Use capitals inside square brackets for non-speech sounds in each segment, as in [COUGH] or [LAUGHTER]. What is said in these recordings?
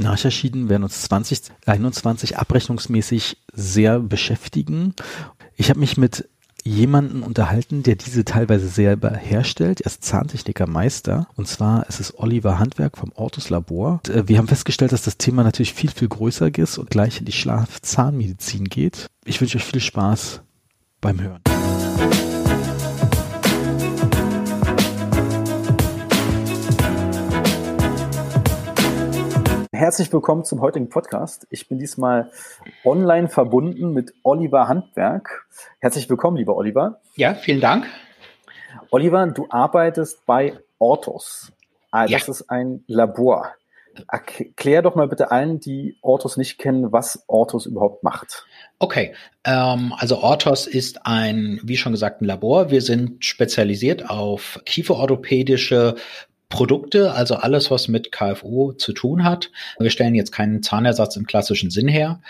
Schnarcherschieden werden uns 2021 abrechnungsmäßig sehr beschäftigen. Ich habe mich mit jemanden unterhalten, der diese teilweise selber herstellt. Er ist Zahntechniker Meister. Und zwar ist es Oliver Handwerk vom Ortus Labor. Und, äh, wir haben festgestellt, dass das Thema natürlich viel, viel größer ist und gleich in die Schlafzahnmedizin geht. Ich wünsche euch viel Spaß beim Hören. Herzlich willkommen zum heutigen Podcast. Ich bin diesmal online verbunden mit Oliver Handwerk. Herzlich willkommen, lieber Oliver. Ja, vielen Dank. Oliver, du arbeitest bei Ortos. Ah, das ja. ist ein Labor. Erklär doch mal bitte allen, die Ortos nicht kennen, was Ortos überhaupt macht. Okay, ähm, also Ortos ist ein, wie schon gesagt, ein Labor. Wir sind spezialisiert auf kieferorthopädische Produkte, also alles, was mit KFO zu tun hat. Wir stellen jetzt keinen Zahnersatz im klassischen Sinn her.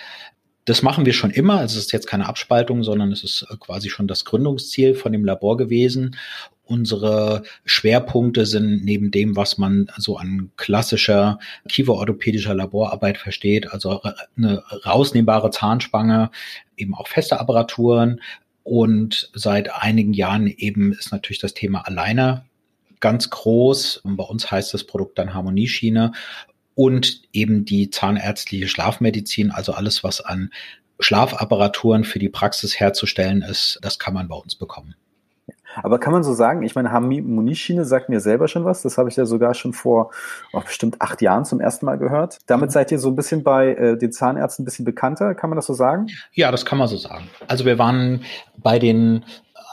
Das machen wir schon immer. Also es ist jetzt keine Abspaltung, sondern es ist quasi schon das Gründungsziel von dem Labor gewesen. Unsere Schwerpunkte sind neben dem, was man so an klassischer kieferorthopädischer Laborarbeit versteht, also eine rausnehmbare Zahnspange, eben auch feste Apparaturen. Und seit einigen Jahren eben ist natürlich das Thema Aligner ganz groß. Und bei uns heißt das Produkt dann Harmonieschiene und eben die zahnärztliche Schlafmedizin, also alles, was an Schlafapparaturen für die Praxis herzustellen ist, das kann man bei uns bekommen. Aber kann man so sagen, ich meine, Harmonieschiene sagt mir selber schon was. Das habe ich ja sogar schon vor oh, bestimmt acht Jahren zum ersten Mal gehört. Damit seid ihr so ein bisschen bei äh, den Zahnärzten ein bisschen bekannter. Kann man das so sagen? Ja, das kann man so sagen. Also wir waren bei den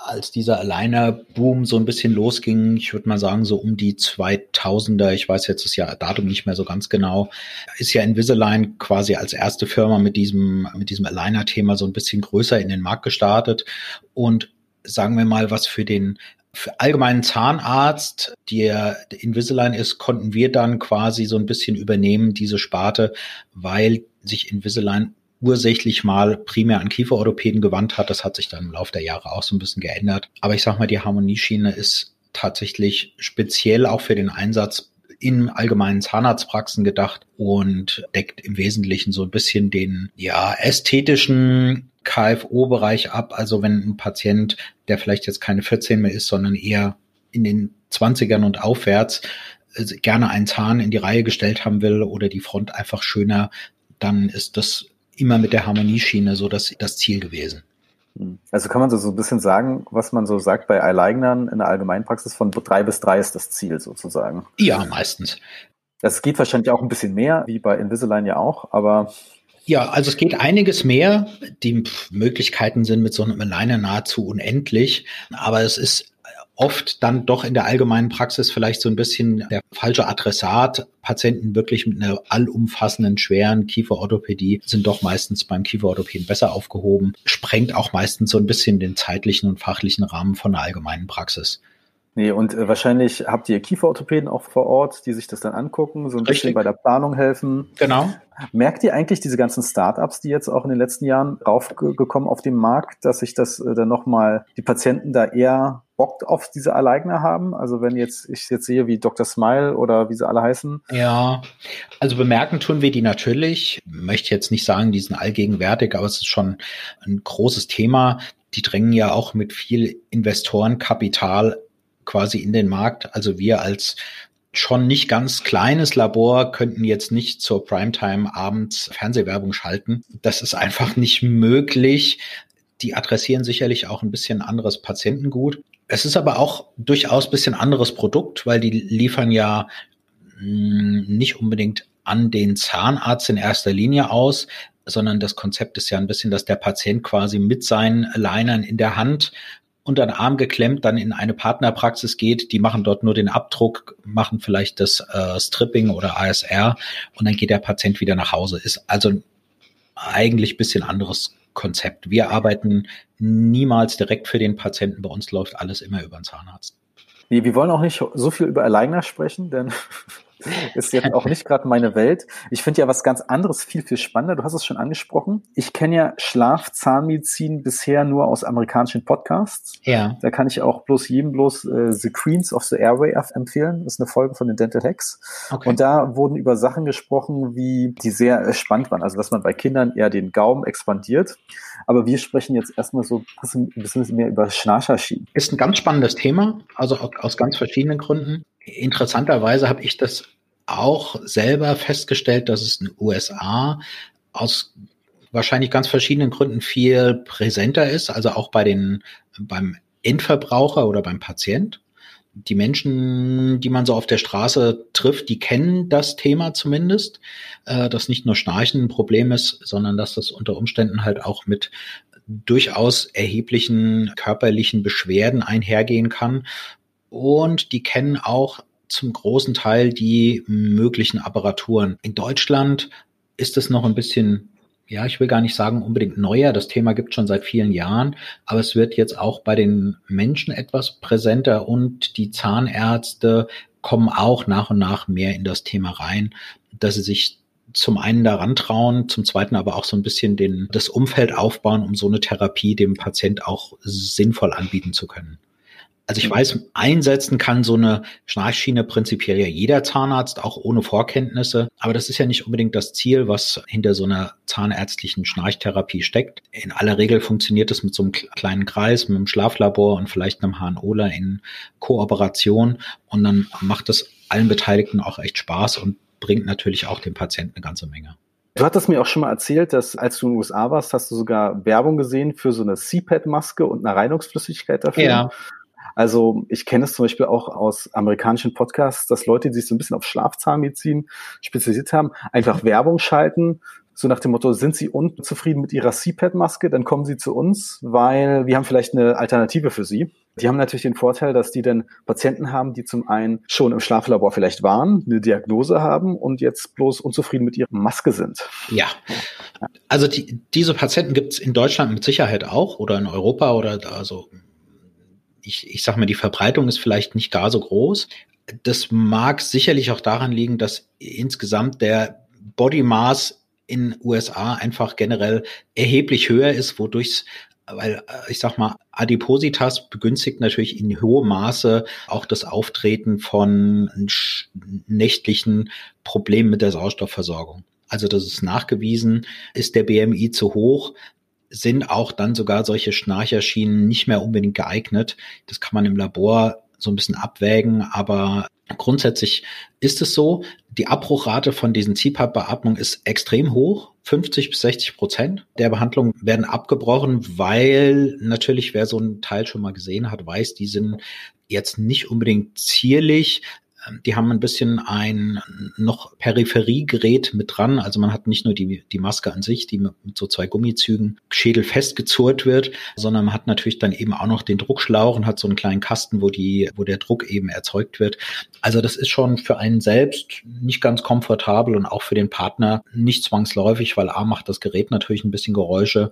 als dieser Aligner-Boom so ein bisschen losging, ich würde mal sagen, so um die 2000er, ich weiß jetzt das Jahr Datum nicht mehr so ganz genau, ist ja Invisalign quasi als erste Firma mit diesem, mit diesem Aligner-Thema so ein bisschen größer in den Markt gestartet. Und sagen wir mal, was für den für allgemeinen Zahnarzt, der Invisalign ist, konnten wir dann quasi so ein bisschen übernehmen, diese Sparte, weil sich Invisalign ursächlich mal primär an Kieferorthopäden gewandt hat. Das hat sich dann im Laufe der Jahre auch so ein bisschen geändert. Aber ich sag mal, die Harmonieschiene ist tatsächlich speziell auch für den Einsatz in allgemeinen Zahnarztpraxen gedacht und deckt im Wesentlichen so ein bisschen den ja ästhetischen KFO-Bereich ab. Also wenn ein Patient, der vielleicht jetzt keine 14 mehr ist, sondern eher in den 20ern und aufwärts äh, gerne einen Zahn in die Reihe gestellt haben will oder die Front einfach schöner, dann ist das immer mit der Harmonieschiene so das, das Ziel gewesen. Hm. Also kann man so, so ein bisschen sagen, was man so sagt bei Eileignern in der Allgemeinpraxis von drei bis drei ist das Ziel sozusagen. Ja, meistens. Das geht wahrscheinlich auch ein bisschen mehr, wie bei Invisalign ja auch, aber ja, also es geht einiges mehr. Die Möglichkeiten sind mit so einem Aligner nahezu unendlich, aber es ist oft dann doch in der allgemeinen Praxis vielleicht so ein bisschen der falsche Adressat. Patienten wirklich mit einer allumfassenden, schweren Kieferorthopädie sind doch meistens beim Kieferorthopäden besser aufgehoben. Sprengt auch meistens so ein bisschen den zeitlichen und fachlichen Rahmen von der allgemeinen Praxis. Nee, und äh, wahrscheinlich habt ihr Kieferorthopäden auch vor Ort, die sich das dann angucken, so ein Richtig. bisschen bei der Planung helfen. Genau. Merkt ihr eigentlich diese ganzen Startups, die jetzt auch in den letzten Jahren raufgekommen auf den Markt, dass sich das äh, dann nochmal die Patienten da eher Bock auf diese Alleigner haben? Also wenn jetzt ich jetzt sehe, wie Dr. Smile oder wie sie alle heißen. Ja, also bemerken tun wir die natürlich. Möchte jetzt nicht sagen, die sind allgegenwärtig, aber es ist schon ein großes Thema. Die drängen ja auch mit viel Investorenkapital quasi in den Markt. Also wir als schon nicht ganz kleines Labor könnten jetzt nicht zur Primetime abends Fernsehwerbung schalten. Das ist einfach nicht möglich. Die adressieren sicherlich auch ein bisschen anderes Patientengut. Es ist aber auch durchaus bisschen anderes Produkt, weil die liefern ja hm, nicht unbedingt an den Zahnarzt in erster Linie aus, sondern das Konzept ist ja ein bisschen, dass der Patient quasi mit seinen Linern in der Hand unter den Arm geklemmt dann in eine Partnerpraxis geht, die machen dort nur den Abdruck, machen vielleicht das äh, Stripping oder ASR und dann geht der Patient wieder nach Hause. Ist also eigentlich bisschen anderes Konzept. Wir arbeiten niemals direkt für den Patienten. Bei uns läuft alles immer über den Zahnarzt. Nee, wir wollen auch nicht so viel über Aligner sprechen, denn ist jetzt auch nicht gerade meine Welt. Ich finde ja was ganz anderes viel, viel spannender. Du hast es schon angesprochen. Ich kenne ja Schlaf-Zahnmedizin bisher nur aus amerikanischen Podcasts. Ja. Da kann ich auch bloß jedem bloß äh, The Queens of the Airway empfehlen. Das ist eine Folge von den Dental Hacks. Okay. Und da wurden über Sachen gesprochen, wie die sehr äh, spannend waren. Also dass man bei Kindern eher den Gaumen expandiert. Aber wir sprechen jetzt erstmal so ein bisschen mehr über Schnarcherschienen. Ist ein ganz spannendes Thema, also aus ganz verschiedenen Gründen. Interessanterweise habe ich das auch selber festgestellt, dass es in den USA aus wahrscheinlich ganz verschiedenen Gründen viel präsenter ist, also auch bei den, beim Endverbraucher oder beim Patient. Die Menschen, die man so auf der Straße trifft, die kennen das Thema zumindest, äh, dass nicht nur Schnarchen ein Problem ist, sondern dass das unter Umständen halt auch mit durchaus erheblichen körperlichen Beschwerden einhergehen kann. Und die kennen auch zum großen Teil die möglichen Apparaturen. In Deutschland ist es noch ein bisschen, ja, ich will gar nicht sagen unbedingt neuer. Das Thema gibt schon seit vielen Jahren, aber es wird jetzt auch bei den Menschen etwas präsenter und die Zahnärzte kommen auch nach und nach mehr in das Thema rein, dass sie sich zum einen daran trauen, zum zweiten aber auch so ein bisschen den, das Umfeld aufbauen, um so eine Therapie dem Patient auch sinnvoll anbieten zu können. Also ich weiß, einsetzen kann so eine Schnarchschiene prinzipiell ja jeder Zahnarzt, auch ohne Vorkenntnisse. Aber das ist ja nicht unbedingt das Ziel, was hinter so einer zahnärztlichen Schnarchtherapie steckt. In aller Regel funktioniert es mit so einem kleinen Kreis, mit einem Schlaflabor und vielleicht einem HNOler in Kooperation. Und dann macht es allen Beteiligten auch echt Spaß und bringt natürlich auch dem Patienten eine ganze Menge. Du hattest mir auch schon mal erzählt, dass als du in den USA warst, hast du sogar Werbung gesehen für so eine CPAP-Maske und eine Reinigungsflüssigkeit dafür. Ja. Also ich kenne es zum Beispiel auch aus amerikanischen Podcasts, dass Leute, die sich so ein bisschen auf Schlafzahnmedizin spezialisiert haben, einfach [LAUGHS] Werbung schalten, so nach dem Motto, sind Sie unzufrieden mit Ihrer CPAP-Maske, dann kommen Sie zu uns, weil wir haben vielleicht eine Alternative für Sie. Die haben natürlich den Vorteil, dass die dann Patienten haben, die zum einen schon im Schlaflabor vielleicht waren, eine Diagnose haben und jetzt bloß unzufrieden mit ihrer Maske sind. Ja, also die, diese Patienten gibt es in Deutschland mit Sicherheit auch oder in Europa oder also ich, ich sag mal, die Verbreitung ist vielleicht nicht gar so groß. Das mag sicherlich auch daran liegen, dass insgesamt der Body Mass in USA einfach generell erheblich höher ist, wodurch weil äh, ich sag mal, Adipositas begünstigt natürlich in hohem Maße auch das Auftreten von nächtlichen Problemen mit der Sauerstoffversorgung. Also das ist nachgewiesen, ist der BMI zu hoch, sind auch dann sogar solche Schnarcherschienen nicht mehr unbedingt geeignet. Das kann man im Labor so ein bisschen abwägen, aber grundsätzlich ist es so, die Abbruchrate von diesen CPAP-Beatmungen ist extrem hoch. 50 bis 60 Prozent der Behandlungen werden abgebrochen, weil natürlich, wer so einen Teil schon mal gesehen hat, weiß, die sind jetzt nicht unbedingt zierlich, die haben ein bisschen ein noch Peripheriegerät mit dran. Also man hat nicht nur die, die Maske an sich, die mit so zwei Gummizügen schädelfest gezurrt wird, sondern man hat natürlich dann eben auch noch den Druckschlauch und hat so einen kleinen Kasten, wo die, wo der Druck eben erzeugt wird. Also das ist schon für einen selbst nicht ganz komfortabel und auch für den Partner nicht zwangsläufig, weil A macht das Gerät natürlich ein bisschen Geräusche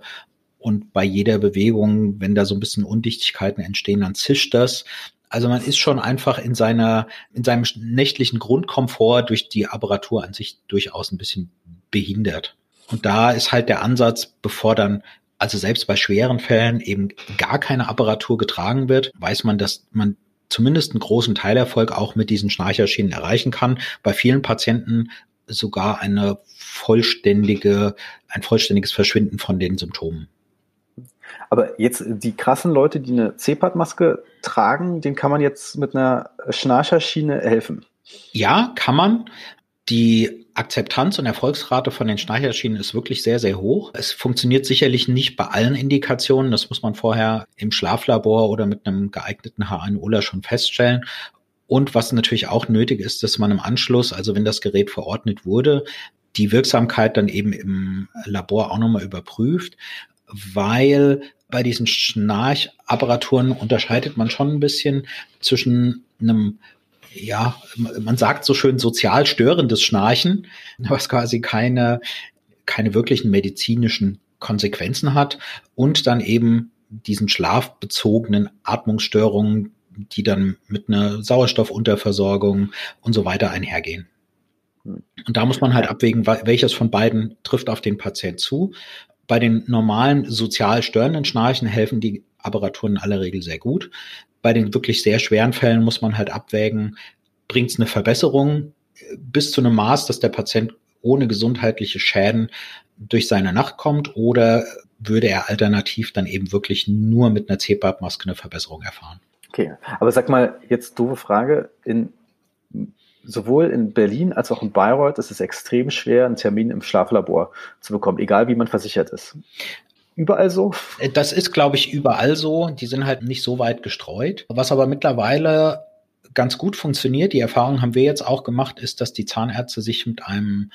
und bei jeder Bewegung, wenn da so ein bisschen Undichtigkeiten entstehen, dann zischt das. Also man ist schon einfach in seiner, in seinem nächtlichen Grundkomfort durch die Apparatur an sich durchaus ein bisschen behindert. Und da ist halt der Ansatz, bevor dann also selbst bei schweren Fällen eben gar keine Apparatur getragen wird, weiß man, dass man zumindest einen großen Teilerfolg auch mit diesen Schnarcherschienen erreichen kann. Bei vielen Patienten sogar eine vollständige, ein vollständiges Verschwinden von den Symptomen. Aber jetzt die krassen Leute, die eine CPAP-Maske tragen, denen kann man jetzt mit einer Schnarcherschiene helfen. Ja, kann man. Die Akzeptanz und Erfolgsrate von den Schnarcherschienen ist wirklich sehr, sehr hoch. Es funktioniert sicherlich nicht bei allen Indikationen. Das muss man vorher im Schlaflabor oder mit einem geeigneten H1-Ola schon feststellen. Und was natürlich auch nötig ist, dass man im Anschluss, also wenn das Gerät verordnet wurde, die Wirksamkeit dann eben im Labor auch nochmal überprüft, weil bei diesen Schnarchapparaturen unterscheidet man schon ein bisschen zwischen einem ja, man sagt so schön sozial störendes Schnarchen, [LAUGHS] was quasi keine, keine wirklichen medizinischen Konsequenzen hat und dann eben diesen schlafbezogenen Atmungsstörungen, die dann mit einer Sauerstoffunterversorgung und so weiter einhergehen. Und da muss man halt abwägen, welches von beiden trifft auf den Patient zu. Bei den normalen sozial störenden Schnarchen helfen die Apparaturen in aller Regel sehr gut. Bei den wirklich sehr schweren Fällen muss man halt abwägen, bringt es eine Verbesserung bis zu einem Maß, dass der Patient ohne gesundheitliche Schäden durch seine Nacht kommt oder würde er alternativ dann eben wirklich nur mit einer CPAP-Maske eine Verbesserung erfahren. Okay, aber sag mal, jetzt doofe Frage, in sowohl in Berlin als auch in Bayreuth ist es extrem schwer, einen Termin im Schlaflabor zu bekommen, egal wie man versichert ist. Überall so? Äh, das ist, glaube ich, überall so. Die sind halt nicht so weit gestreut. Was aber mittlerweile ganz gut funktioniert, die Erfahrung haben wir jetzt auch gemacht, ist, dass die Zahnärzte sich mit einem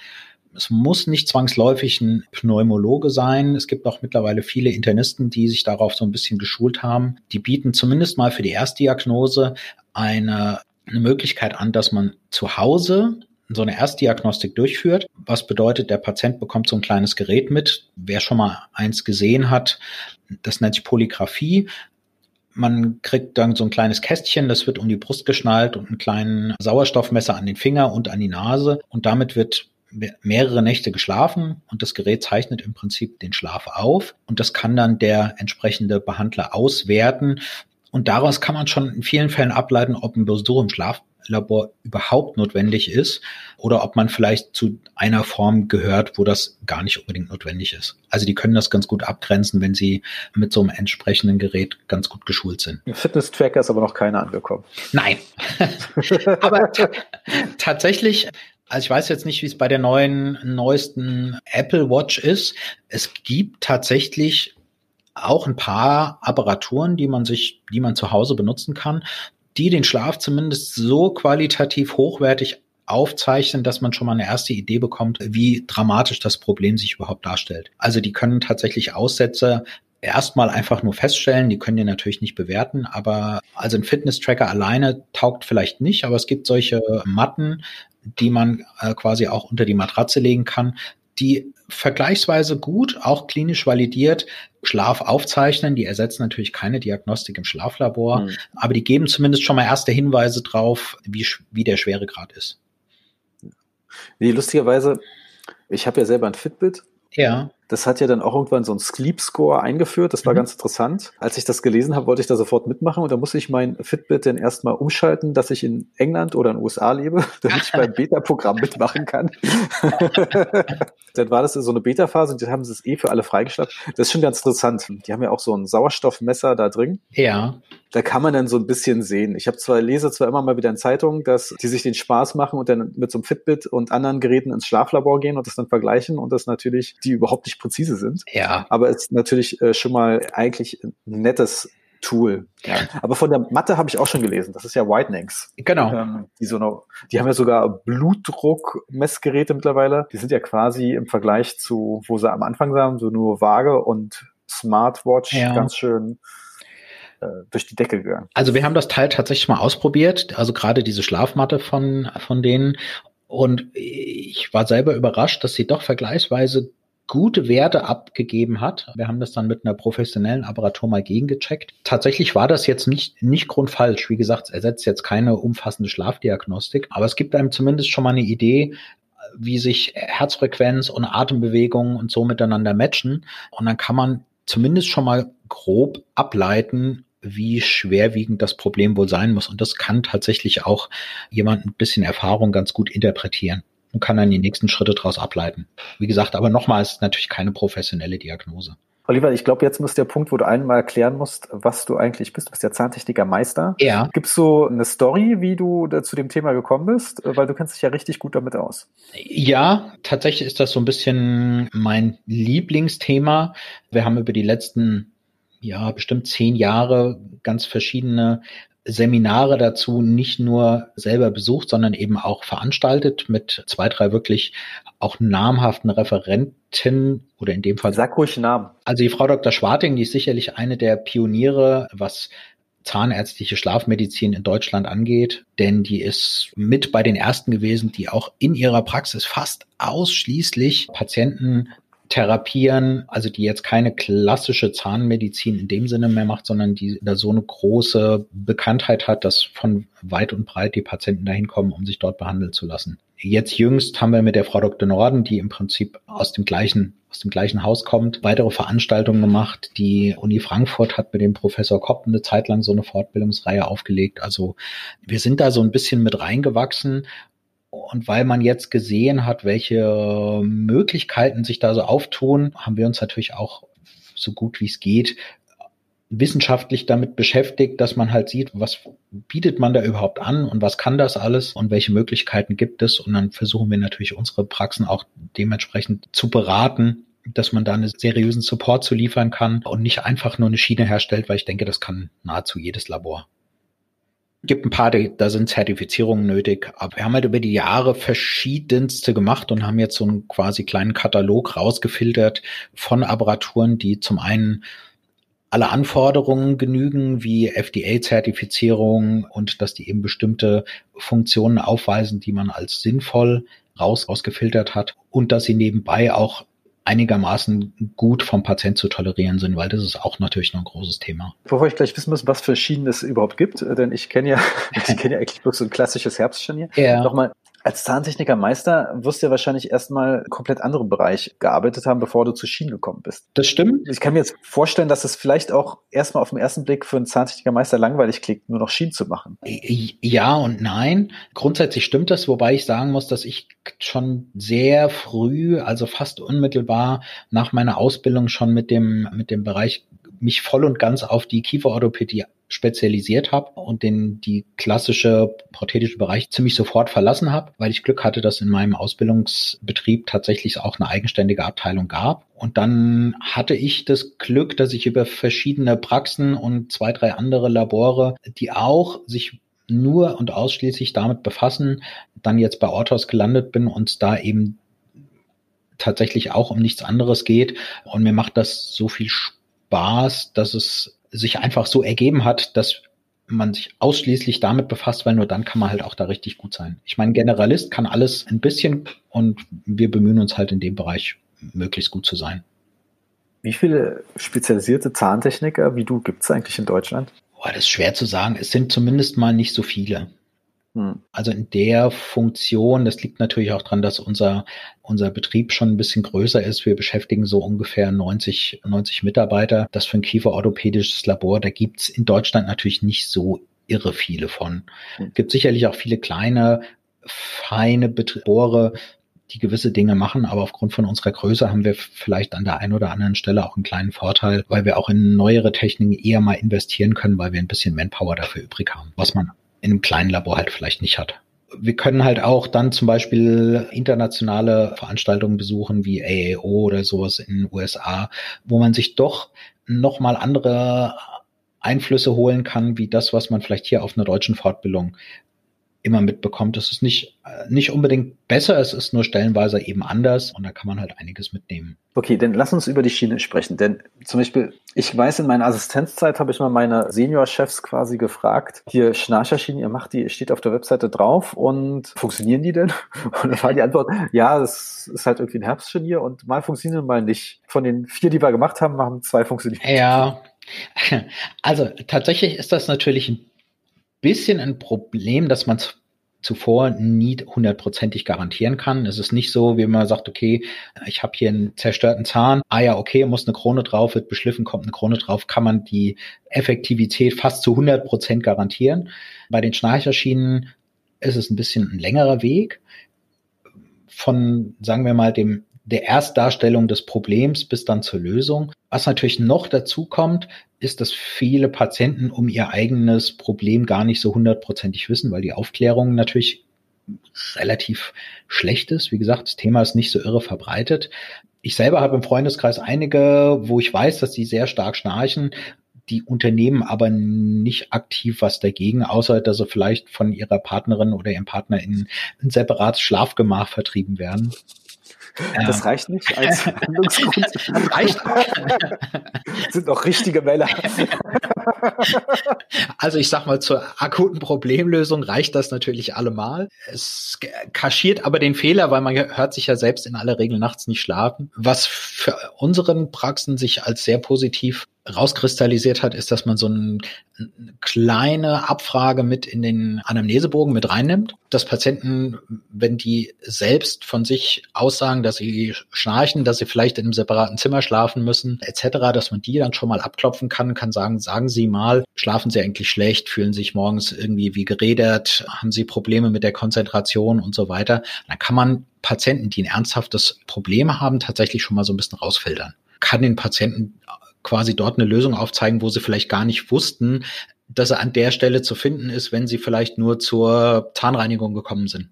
es muss nicht zwangsläufig ein Pneumologe sein. Es gibt auch mittlerweile viele Internisten, die sich darauf so ein bisschen geschult haben. Die bieten zumindest mal für die Erstdiagnose eine eine Möglichkeit an, dass man zu Hause so eine Erstdiagnostik durchführt. Was bedeutet, der Patient bekommt so ein kleines Gerät mit. Wer schon mal eins gesehen hat, das nennt sich Polygraphie. Man kriegt dann so ein kleines Kästchen, das wird um die Brust geschnallt und einen kleinen Sauerstoffmesser an den Finger und an die Nase. Und damit wird mehrere Nächte geschlafen und das Gerät zeichnet im Prinzip den Schlaf auf und das kann dann der entsprechende Behandler auswerten und daraus kann man schon in vielen Fällen ableiten, ob ein Besuch im Schlaflabor überhaupt notwendig ist oder ob man vielleicht zu einer Form gehört, wo das gar nicht unbedingt notwendig ist. Also die können das ganz gut abgrenzen, wenn sie mit so einem entsprechenden Gerät ganz gut geschult sind. Fitness-Tracker ist aber noch keiner angekommen. Nein. [LAUGHS] aber tatsächlich also ich weiß jetzt nicht, wie es bei der neuen, neuesten Apple Watch ist. Es gibt tatsächlich auch ein paar Apparaturen, die man sich, die man zu Hause benutzen kann, die den Schlaf zumindest so qualitativ hochwertig aufzeichnen, dass man schon mal eine erste Idee bekommt, wie dramatisch das Problem sich überhaupt darstellt. Also die können tatsächlich Aussätze erstmal einfach nur feststellen, die können die natürlich nicht bewerten, aber also ein Fitness-Tracker alleine taugt vielleicht nicht, aber es gibt solche Matten, die man äh, quasi auch unter die Matratze legen kann, die vergleichsweise gut, auch klinisch validiert, Schlaf aufzeichnen. Die ersetzen natürlich keine Diagnostik im Schlaflabor, mhm. aber die geben zumindest schon mal erste Hinweise drauf, wie, wie der Schweregrad ist. Nee, lustigerweise, ich habe ja selber ein Fitbit. Ja. Das hat ja dann auch irgendwann so ein Sleep Score eingeführt. Das war mhm. ganz interessant. Als ich das gelesen habe, wollte ich da sofort mitmachen und da musste ich mein Fitbit dann erstmal umschalten, dass ich in England oder in den USA lebe, [LAUGHS] damit ich beim Beta-Programm mitmachen kann. [LAUGHS] dann war das so eine Beta-Phase und die haben es eh für alle freigeschaltet. Das ist schon ganz interessant. Die haben ja auch so ein Sauerstoffmesser da drin. Ja. Da kann man dann so ein bisschen sehen. Ich habe zwar lese zwar immer mal wieder in Zeitungen, dass die sich den Spaß machen und dann mit so einem Fitbit und anderen Geräten ins Schlaflabor gehen und das dann vergleichen und das natürlich die überhaupt nicht präzise sind. Ja. Aber es ist natürlich äh, schon mal eigentlich ein nettes Tool. Ja. Aber von der Matte habe ich auch schon gelesen. Das ist ja Whitenings. Genau. Ähm, die, so noch, die haben ja sogar Blutdruckmessgeräte mittlerweile. Die sind ja quasi im Vergleich zu, wo sie am Anfang waren, so nur vage und Smartwatch ja. ganz schön äh, durch die Decke gegangen. Also wir haben das Teil tatsächlich mal ausprobiert. Also gerade diese Schlafmatte von, von denen. Und ich war selber überrascht, dass sie doch vergleichsweise gute Werte abgegeben hat. Wir haben das dann mit einer professionellen Apparatur mal gegengecheckt. Tatsächlich war das jetzt nicht, nicht grundfalsch. Wie gesagt, es ersetzt jetzt keine umfassende Schlafdiagnostik, aber es gibt einem zumindest schon mal eine Idee, wie sich Herzfrequenz und Atembewegungen und so miteinander matchen. Und dann kann man zumindest schon mal grob ableiten, wie schwerwiegend das Problem wohl sein muss. Und das kann tatsächlich auch jemand ein bisschen Erfahrung ganz gut interpretieren und kann dann die nächsten Schritte daraus ableiten. Wie gesagt, aber nochmal ist natürlich keine professionelle Diagnose. Oliver, ich glaube, jetzt muss der Punkt, wo du einmal erklären musst, was du eigentlich bist. Du bist der Zahntechniker-Meister. Ja. Gibst du eine Story, wie du zu dem Thema gekommen bist? Weil du kennst dich ja richtig gut damit aus. Ja, tatsächlich ist das so ein bisschen mein Lieblingsthema. Wir haben über die letzten ja, bestimmt zehn Jahre ganz verschiedene Seminare dazu nicht nur selber besucht, sondern eben auch veranstaltet mit zwei, drei wirklich auch namhaften Referenten oder in dem Fall. Sag ruhig Namen. Also die Frau Dr. Schwarting, die ist sicherlich eine der Pioniere, was zahnärztliche Schlafmedizin in Deutschland angeht, denn die ist mit bei den ersten gewesen, die auch in ihrer Praxis fast ausschließlich Patienten therapieren, also die jetzt keine klassische Zahnmedizin in dem Sinne mehr macht, sondern die da so eine große Bekanntheit hat, dass von weit und breit die Patienten dahin kommen, um sich dort behandeln zu lassen. Jetzt jüngst haben wir mit der Frau Dr. Norden, die im Prinzip aus dem gleichen aus dem gleichen Haus kommt, weitere Veranstaltungen gemacht. Die Uni Frankfurt hat mit dem Professor Kopp eine Zeit lang so eine Fortbildungsreihe aufgelegt. Also wir sind da so ein bisschen mit reingewachsen und weil man jetzt gesehen hat, welche Möglichkeiten sich da so auftun, haben wir uns natürlich auch so gut wie es geht wissenschaftlich damit beschäftigt, dass man halt sieht, was bietet man da überhaupt an und was kann das alles und welche Möglichkeiten gibt es. Und dann versuchen wir natürlich unsere Praxen auch dementsprechend zu beraten, dass man da einen seriösen Support zu liefern kann und nicht einfach nur eine Schiene herstellt, weil ich denke, das kann nahezu jedes Labor gibt ein paar, da sind Zertifizierungen nötig. Aber wir haben halt über die Jahre verschiedenste gemacht und haben jetzt so einen quasi kleinen Katalog rausgefiltert von Apparaturen, die zum einen alle Anforderungen genügen, wie FDA-Zertifizierung und dass die eben bestimmte Funktionen aufweisen, die man als sinnvoll raus, rausgefiltert hat und dass sie nebenbei auch einigermaßen gut vom Patient zu tolerieren sind, weil das ist auch natürlich noch ein großes Thema. Bevor ich gleich wissen muss, was für Schienen es überhaupt gibt, äh, denn ich kenne ja, [LAUGHS] ich kenne ja eigentlich bloß so ein klassisches Herbstscharnier. Ja. Nochmal, als Zahntechniker Meister wirst du ja wahrscheinlich erstmal komplett anderen Bereich gearbeitet haben, bevor du zu Schienen gekommen bist. Das stimmt. Ich kann mir jetzt vorstellen, dass es vielleicht auch erstmal auf den ersten Blick für einen Zahntechniker Meister langweilig klingt, nur noch Schienen zu machen. Ja und nein. Grundsätzlich stimmt das, wobei ich sagen muss, dass ich schon sehr früh, also fast unmittelbar nach meiner Ausbildung schon mit dem, mit dem Bereich mich voll und ganz auf die Kieferorthopädie spezialisiert habe und den die klassische prothetische Bereich ziemlich sofort verlassen habe, weil ich Glück hatte, dass in meinem Ausbildungsbetrieb tatsächlich auch eine eigenständige Abteilung gab. Und dann hatte ich das Glück, dass ich über verschiedene Praxen und zwei, drei andere Labore, die auch sich nur und ausschließlich damit befassen, dann jetzt bei Orthos gelandet bin und da eben tatsächlich auch um nichts anderes geht. Und mir macht das so viel Spaß, dass es sich einfach so ergeben hat, dass man sich ausschließlich damit befasst, weil nur dann kann man halt auch da richtig gut sein. Ich meine, Generalist kann alles ein bisschen und wir bemühen uns halt in dem Bereich möglichst gut zu sein. Wie viele spezialisierte Zahntechniker wie du gibt es eigentlich in Deutschland? Boah, das ist schwer zu sagen. Es sind zumindest mal nicht so viele. Hm. Also in der Funktion, das liegt natürlich auch dran, dass unser, unser Betrieb schon ein bisschen größer ist. Wir beschäftigen so ungefähr 90, 90 Mitarbeiter. Das für ein kieferorthopädisches Labor, da gibt's in Deutschland natürlich nicht so irre viele von. Hm. Gibt sicherlich auch viele kleine, feine Labore, die gewisse Dinge machen, aber aufgrund von unserer Größe haben wir vielleicht an der einen oder anderen Stelle auch einen kleinen Vorteil, weil wir auch in neuere Techniken eher mal investieren können, weil wir ein bisschen Manpower dafür übrig haben, was man in einem kleinen Labor halt vielleicht nicht hat. Wir können halt auch dann zum Beispiel internationale Veranstaltungen besuchen wie AAO oder sowas in den USA, wo man sich doch nochmal andere Einflüsse holen kann, wie das, was man vielleicht hier auf einer deutschen Fortbildung immer mitbekommt. Es ist nicht, nicht unbedingt besser, es ist nur stellenweise eben anders und da kann man halt einiges mitnehmen. Okay, dann lass uns über die Schiene sprechen. Denn zum Beispiel, ich weiß, in meiner Assistenzzeit habe ich mal meine Senior-Chefs quasi gefragt, hier Schnarcherschienen, ihr macht die, steht auf der Webseite drauf und funktionieren die denn? [LAUGHS] Und dann war die Antwort, ja, das ist halt irgendwie ein Herbstscharnier und mal funktionieren, mal nicht. Von den vier, die wir gemacht haben, haben zwei funktioniert. Ja, [LAUGHS] also tatsächlich ist das natürlich ein bisschen ein Problem, dass man zuvor nie hundertprozentig garantieren kann. Es ist nicht so, wie man sagt, okay, ich habe hier einen zerstörten Zahn, ah ja, okay, muss eine Krone drauf, wird beschliffen, kommt eine Krone drauf, kann man die Effektivität fast zu 100 Prozent garantieren. Bei den Schnarcherschienen ist es ein bisschen ein längerer Weg von, sagen wir mal, dem der Erstdarstellung des Problems bis dann zur Lösung. Was natürlich noch dazu kommt, ist, dass viele Patienten um ihr eigenes Problem gar nicht so hundertprozentig wissen, weil die Aufklärung natürlich relativ schlecht ist. Wie gesagt, das Thema ist nicht so irre verbreitet. Ich selber habe im Freundeskreis einige, wo ich weiß, dass die sehr stark schnarchen, die Unternehmen aber nicht aktiv was dagegen, außer dass sie vielleicht von ihrer Partnerin oder ihrem Partner in ein separates Schlafgemach vertrieben werden. Das reicht nicht als [LAUGHS] Handlungsgrund. Reicht. sind doch richtige Männer. Also ich sag mal, zur akuten Problemlösung reicht das natürlich allemal. Es kaschiert aber den Fehler, weil man hört sich ja selbst in aller Regel nachts nicht schlafen. Was für unseren Praxen sich als sehr positiv rauskristallisiert hat, ist, dass man so eine kleine Abfrage mit in den Anamnesebogen mit reinnimmt, dass Patienten, wenn die selbst von sich aussagen, dass sie schnarchen, dass sie vielleicht in einem separaten Zimmer schlafen müssen, etc., dass man die dann schon mal abklopfen kann, kann sagen, sagen Sie mal, schlafen Sie eigentlich schlecht, fühlen sich morgens irgendwie wie geredert, haben Sie Probleme mit der Konzentration und so weiter. Dann kann man Patienten, die ein ernsthaftes Problem haben, tatsächlich schon mal so ein bisschen rausfiltern kann den Patienten quasi dort eine Lösung aufzeigen, wo sie vielleicht gar nicht wussten, dass er an der Stelle zu finden ist, wenn sie vielleicht nur zur Zahnreinigung gekommen sind.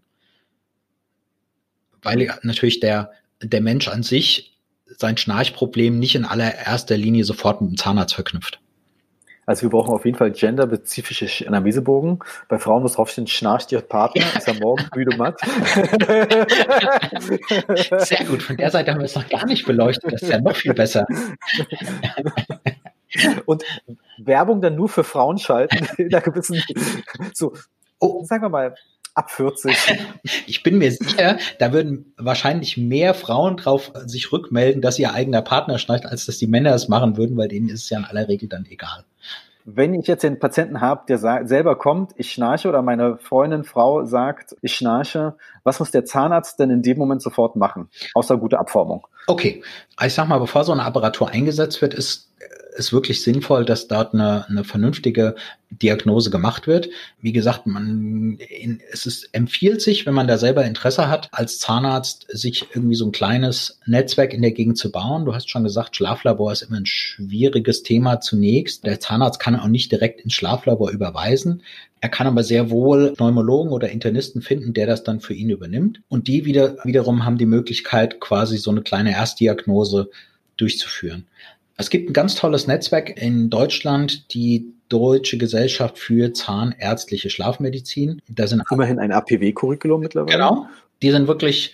Weil natürlich der, der Mensch an sich sein Schnarchproblem nicht in allererster Linie sofort mit dem Zahnarzt verknüpft. Also wir brauchen auf jeden Fall genderspezifische Anamnesebogen. Bei Frauen muss draufstehen, schnarcht ihr Partner, ist er morgen müde matt. [LAUGHS] Sehr gut, von der Seite haben wir es noch gar nicht beleuchtet, das ist ja noch viel besser. Und Werbung dann nur für Frauen schalten, [LAUGHS] in einer gewissen, so, oh, sagen wir mal, ab 40. [LAUGHS] Ich bin mir sicher, da würden wahrscheinlich mehr Frauen drauf sich rückmelden, dass ihr eigener Partner schnarcht, als dass die Männer es machen würden, weil denen ist es ja in aller Regel dann egal wenn ich jetzt den Patienten habe, der selber kommt, ich schnarche oder meine Freundin, Frau sagt, ich schnarche, was muss der Zahnarzt denn in dem Moment sofort machen, außer gute Abformung? Okay, ich sag mal, bevor so eine Apparatur eingesetzt wird, ist ist wirklich sinnvoll, dass dort eine, eine vernünftige Diagnose gemacht wird. Wie gesagt, man, es ist, empfiehlt sich, wenn man da selber Interesse hat, als Zahnarzt sich irgendwie so ein kleines Netzwerk in der Gegend zu bauen. Du hast schon gesagt, Schlaflabor ist immer ein schwieriges Thema zunächst. Der Zahnarzt kann auch nicht direkt ins Schlaflabor überweisen. Er kann aber sehr wohl Pneumologen oder Internisten finden, der das dann für ihn übernimmt. Und die wieder, wiederum haben die Möglichkeit, quasi so eine kleine Erstdiagnose durchzuführen. Es gibt ein ganz tolles Netzwerk in Deutschland, die Deutsche Gesellschaft für Zahnärztliche Schlafmedizin. Da sind immerhin ein APW-Curriculum mittlerweile. Genau. Die sind wirklich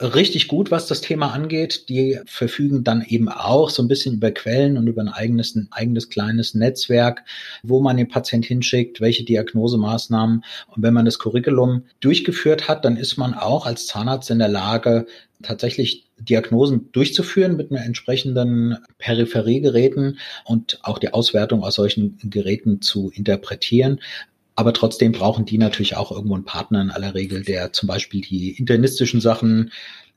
richtig gut, was das Thema angeht. Die verfügen dann eben auch so ein bisschen über Quellen und über ein eigenes, ein eigenes kleines Netzwerk, wo man den Patient hinschickt, welche Diagnosemaßnahmen. Und wenn man das Curriculum durchgeführt hat, dann ist man auch als Zahnarzt in der Lage, tatsächlich Diagnosen durchzuführen mit einer entsprechenden Peripheriegeräten und auch die Auswertung aus solchen Geräten zu interpretieren. Aber trotzdem brauchen die natürlich auch irgendwo einen Partner in aller Regel, der zum Beispiel die internistischen Sachen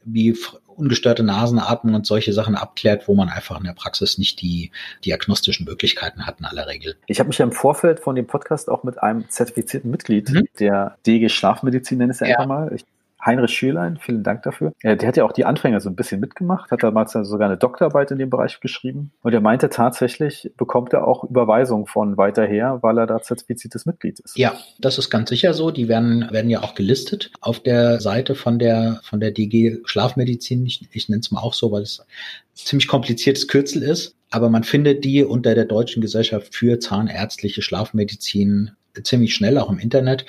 wie ungestörte Nasenatmung und solche Sachen abklärt, wo man einfach in der Praxis nicht die diagnostischen Möglichkeiten hat in aller Regel. Ich habe mich ja im Vorfeld von dem Podcast auch mit einem zertifizierten Mitglied mhm. der DG Schlafmedizin, nenne ich es ja. einfach mal. Ich Heinrich Schürlein, vielen Dank dafür. der hat ja auch die Anfänger so ein bisschen mitgemacht, hat damals sogar eine Doktorarbeit in dem Bereich geschrieben. Und er meinte tatsächlich, bekommt er auch Überweisungen von weiter her, weil er da zertifiziertes Mitglied ist. Ja, das ist ganz sicher so. Die werden, werden ja auch gelistet auf der Seite von der, von der DG Schlafmedizin. Ich, ich nenne es mal auch so, weil es ziemlich kompliziertes Kürzel ist. Aber man findet die unter der Deutschen Gesellschaft für Zahnärztliche Schlafmedizin ziemlich schnell auch im Internet.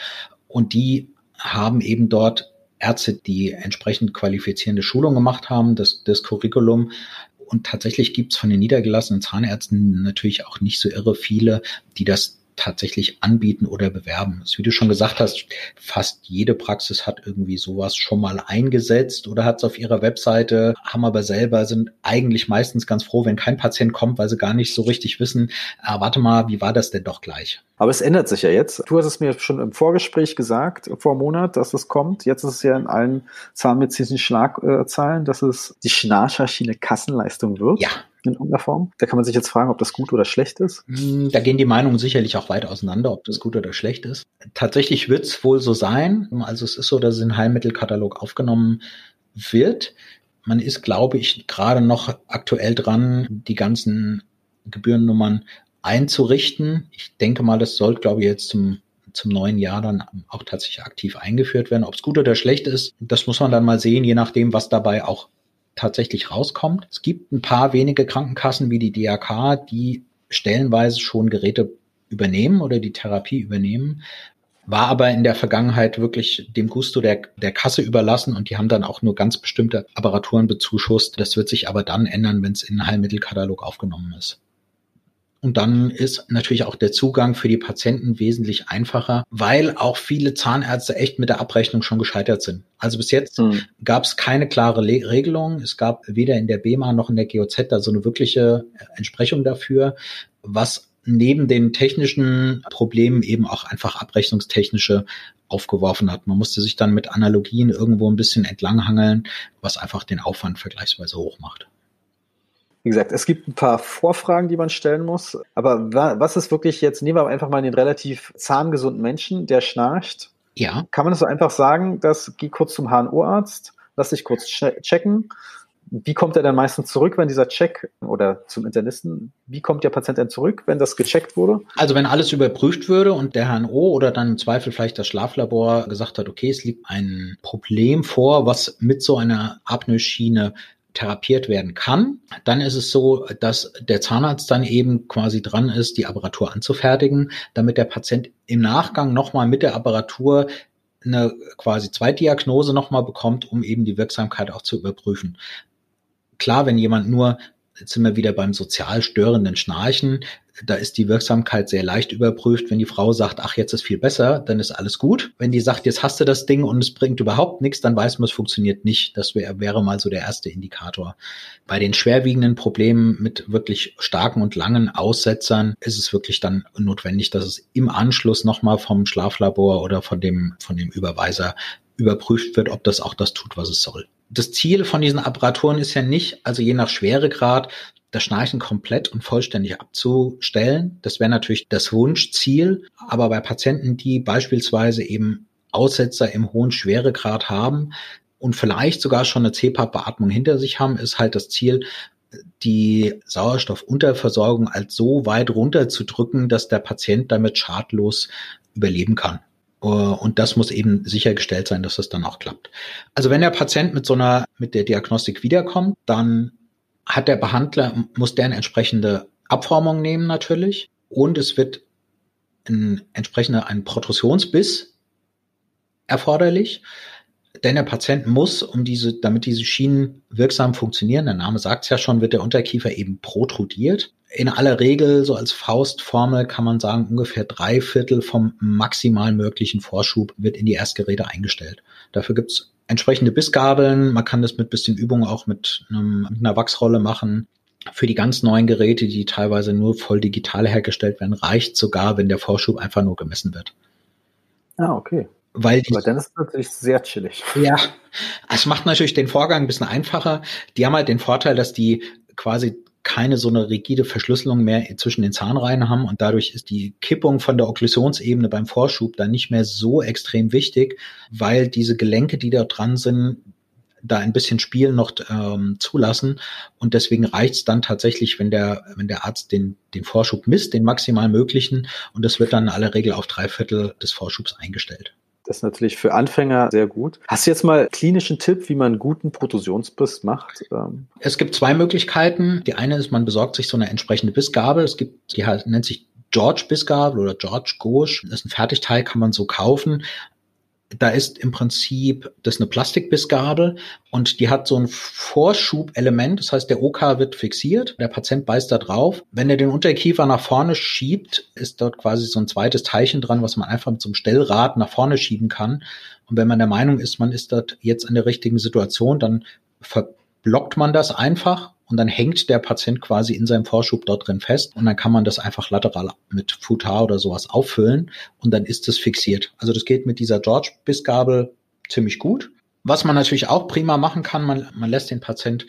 Und die haben eben dort Ärzte, die entsprechend qualifizierende Schulung gemacht haben, das, das Curriculum. Und tatsächlich gibt es von den niedergelassenen Zahnärzten natürlich auch nicht so irre viele, die das tatsächlich anbieten oder bewerben. Also wie du schon gesagt hast, fast jede Praxis hat irgendwie sowas schon mal eingesetzt oder hat es auf ihrer Webseite, haben aber selber, sind eigentlich meistens ganz froh, wenn kein Patient kommt, weil sie gar nicht so richtig wissen, ah, warte mal, wie war das denn doch gleich? Aber es ändert sich ja jetzt. Du hast es mir schon im Vorgespräch gesagt, vor einem Monat, dass es kommt. Jetzt ist es ja in allen zahnmedizinischen Schlagzeilen, dass es die Schnarcherschiene Kassenleistung wird. Ja in irgendeiner Form. Da kann man sich jetzt fragen, ob das gut oder schlecht ist. Hm, da gehen die Meinungen sicherlich auch weit auseinander, ob das gut oder schlecht ist. Tatsächlich wird es wohl so sein. Also es ist so, dass es in Heilmittelkatalog aufgenommen wird. Man ist, glaube ich, gerade noch aktuell dran, die ganzen Gebührennummern einzurichten. Ich denke mal, das soll, glaube ich, jetzt zum zum neuen Jahr dann auch tatsächlich aktiv eingeführt werden. Ob es gut oder schlecht ist, das muss man dann mal sehen, je nachdem, was dabei auch tatsächlich rauskommt. Es gibt ein paar wenige Krankenkassen wie die DRK, die stellenweise schon Geräte übernehmen oder die Therapie übernehmen. war aber in der Vergangenheit wirklich dem Gusto der, der Kasse überlassen und die haben dann auch nur ganz bestimmte Apparaturen bezuschusst. Das wird sich aber dann ändern, wenn es in den Heilmittelkatalog aufgenommen ist. Und dann ist natürlich auch der Zugang für die Patienten wesentlich einfacher, weil auch viele Zahnärzte echt mit der Abrechnung schon gescheitert sind. Also bis jetzt mhm. gab es keine klare Le Regelung. Es gab weder in der BEMA noch in der GOZ da so eine wirkliche Entsprechung dafür, was neben den technischen Problemen eben auch einfach abrechnungstechnische aufgeworfen hat. Man musste sich dann mit Analogien irgendwo ein bisschen entlanghangeln, was einfach den Aufwand vergleichsweise hoch macht. Wie gesagt, es gibt ein paar Vorfragen, die man stellen muss. Aber was ist wirklich jetzt, nehmen wir einfach mal den relativ zahngesunden Menschen, der schnarcht. Ja. Kann man das so einfach sagen, dass geh kurz zum HNO-Arzt, lass dich kurz checken. Wie kommt er dann meistens zurück, wenn dieser Check oder zum Internisten, wie kommt der Patient dann zurück, wenn das gecheckt wurde? Also wenn alles überprüft würde und der HNO oder dann im Zweifel vielleicht das Schlaflabor gesagt hat, okay, es liegt ein Problem vor, was mit so einer Apnoe-Schiene therapiert werden kann, dann ist es so, dass der Zahnarzt dann eben quasi dran ist, die Apparatur anzufertigen, damit der Patient im Nachgang nochmal mit der Apparatur eine quasi Zweitdiagnose nochmal bekommt, um eben die Wirksamkeit auch zu überprüfen. Klar, wenn jemand nur Jetzt sind wir wieder beim sozial störenden Schnarchen. Da ist die Wirksamkeit sehr leicht überprüft. Wenn die Frau sagt, ach, jetzt ist viel besser, dann ist alles gut. Wenn die sagt, jetzt hast du das Ding und es bringt überhaupt nichts, dann weiß man, es funktioniert nicht. Das wär, wäre mal so der erste Indikator. Bei den schwerwiegenden Problemen mit wirklich starken und langen Aussetzern ist es wirklich dann notwendig, dass es im Anschluss nochmal vom Schlaflabor oder von dem, von dem Überweiser überprüft wird, ob das auch das tut, was es soll das Ziel von diesen Apparaturen ist ja nicht, also je nach Schweregrad, das Schnarchen komplett und vollständig abzustellen. Das wäre natürlich das Wunschziel. Aber bei Patienten, die beispielsweise eben Aussetzer im hohen Schweregrad haben und vielleicht sogar schon eine CPAP-Beatmung hinter sich haben, ist halt das Ziel, die Sauerstoffunterversorgung als so weit runterzudrücken, dass der Patient damit schadlos überleben kann. Äh, und das muss eben sichergestellt sein, dass das dann auch klappt. Also wenn der Patient mit so einer, mit der Diagnostik wiederkommt, dann hat der Behandler, muss der eine entsprechende Abformung nehmen natürlich. Und es wird ein entsprechender, ein Protrusionsbiss erforderlich. Denn der Patient muss, um diese, damit diese Schienen wirksam funktionieren, der Name sagt es ja schon, wird der Unterkiefer eben protrudiert in aller Regel, so als Faustformel kann man sagen, ungefähr drei Viertel vom maximal möglichen Vorschub wird in die Erstgeräte eingestellt. Dafür gibt's entsprechende Bissgabeln. Man kann das mit bisschen Übung auch mit, einem, mit einer Wachsrolle machen. Für die ganz neuen Geräte, die teilweise nur voll digital hergestellt werden, reicht sogar, wenn der Vorschub einfach nur gemessen wird. Ah, okay. Weil die, Aber dann ist es natürlich sehr chillig. Ja, es macht natürlich den Vorgang ein bisschen einfacher. Die haben halt den Vorteil, dass die quasi keine so eine rigide Verschlüsselung mehr zwischen den Zahnreihen haben und dadurch ist die Kippung von der Okklusionsebene beim Vorschub dann nicht mehr so extrem wichtig, weil diese Gelenke, die da dran sind, da ein bisschen Spiel noch ähm, zulassen und deswegen reicht es dann tatsächlich, wenn der wenn der Arzt den den Vorschub misst, den maximal möglichen und das wird dann in aller Regel auf drei Viertel des Vorschubs eingestellt. Das ist natürlich für Anfänger sehr gut. Hast du jetzt mal klinischen Tipp, wie man einen guten Protusionsbiss macht? Ähm, es gibt zwei Möglichkeiten. Die eine ist, man besorgt sich so eine entsprechende Bissgabel. Es gibt, die nennt sich George Bissgabel oder George Gauche. Das ist ein Fertigteil, kann man so kaufen da ist im Prinzip das ist eine Plastikbissgabel und die hat so ein Vorschubelement, das heißt der OK wird fixiert, der Patient beißt da drauf. Wenn er den Unterkiefer nach vorne schiebt, ist dort quasi so ein zweites Teilchen dran, was man einfach einem Stellrad nach vorne schieben kann. Und wenn man der Meinung ist, man ist dort jetzt in der richtigen Situation, dann verblockt man das einfach und dann hängt der Patient quasi in seinem Vorschub dort drin fest und dann kann man das einfach lateral mit Futar oder sowas auffüllen und dann ist es fixiert. Also das geht mit dieser George-Bissgabel ziemlich gut. Was man natürlich auch prima machen kann, man, man lässt den Patient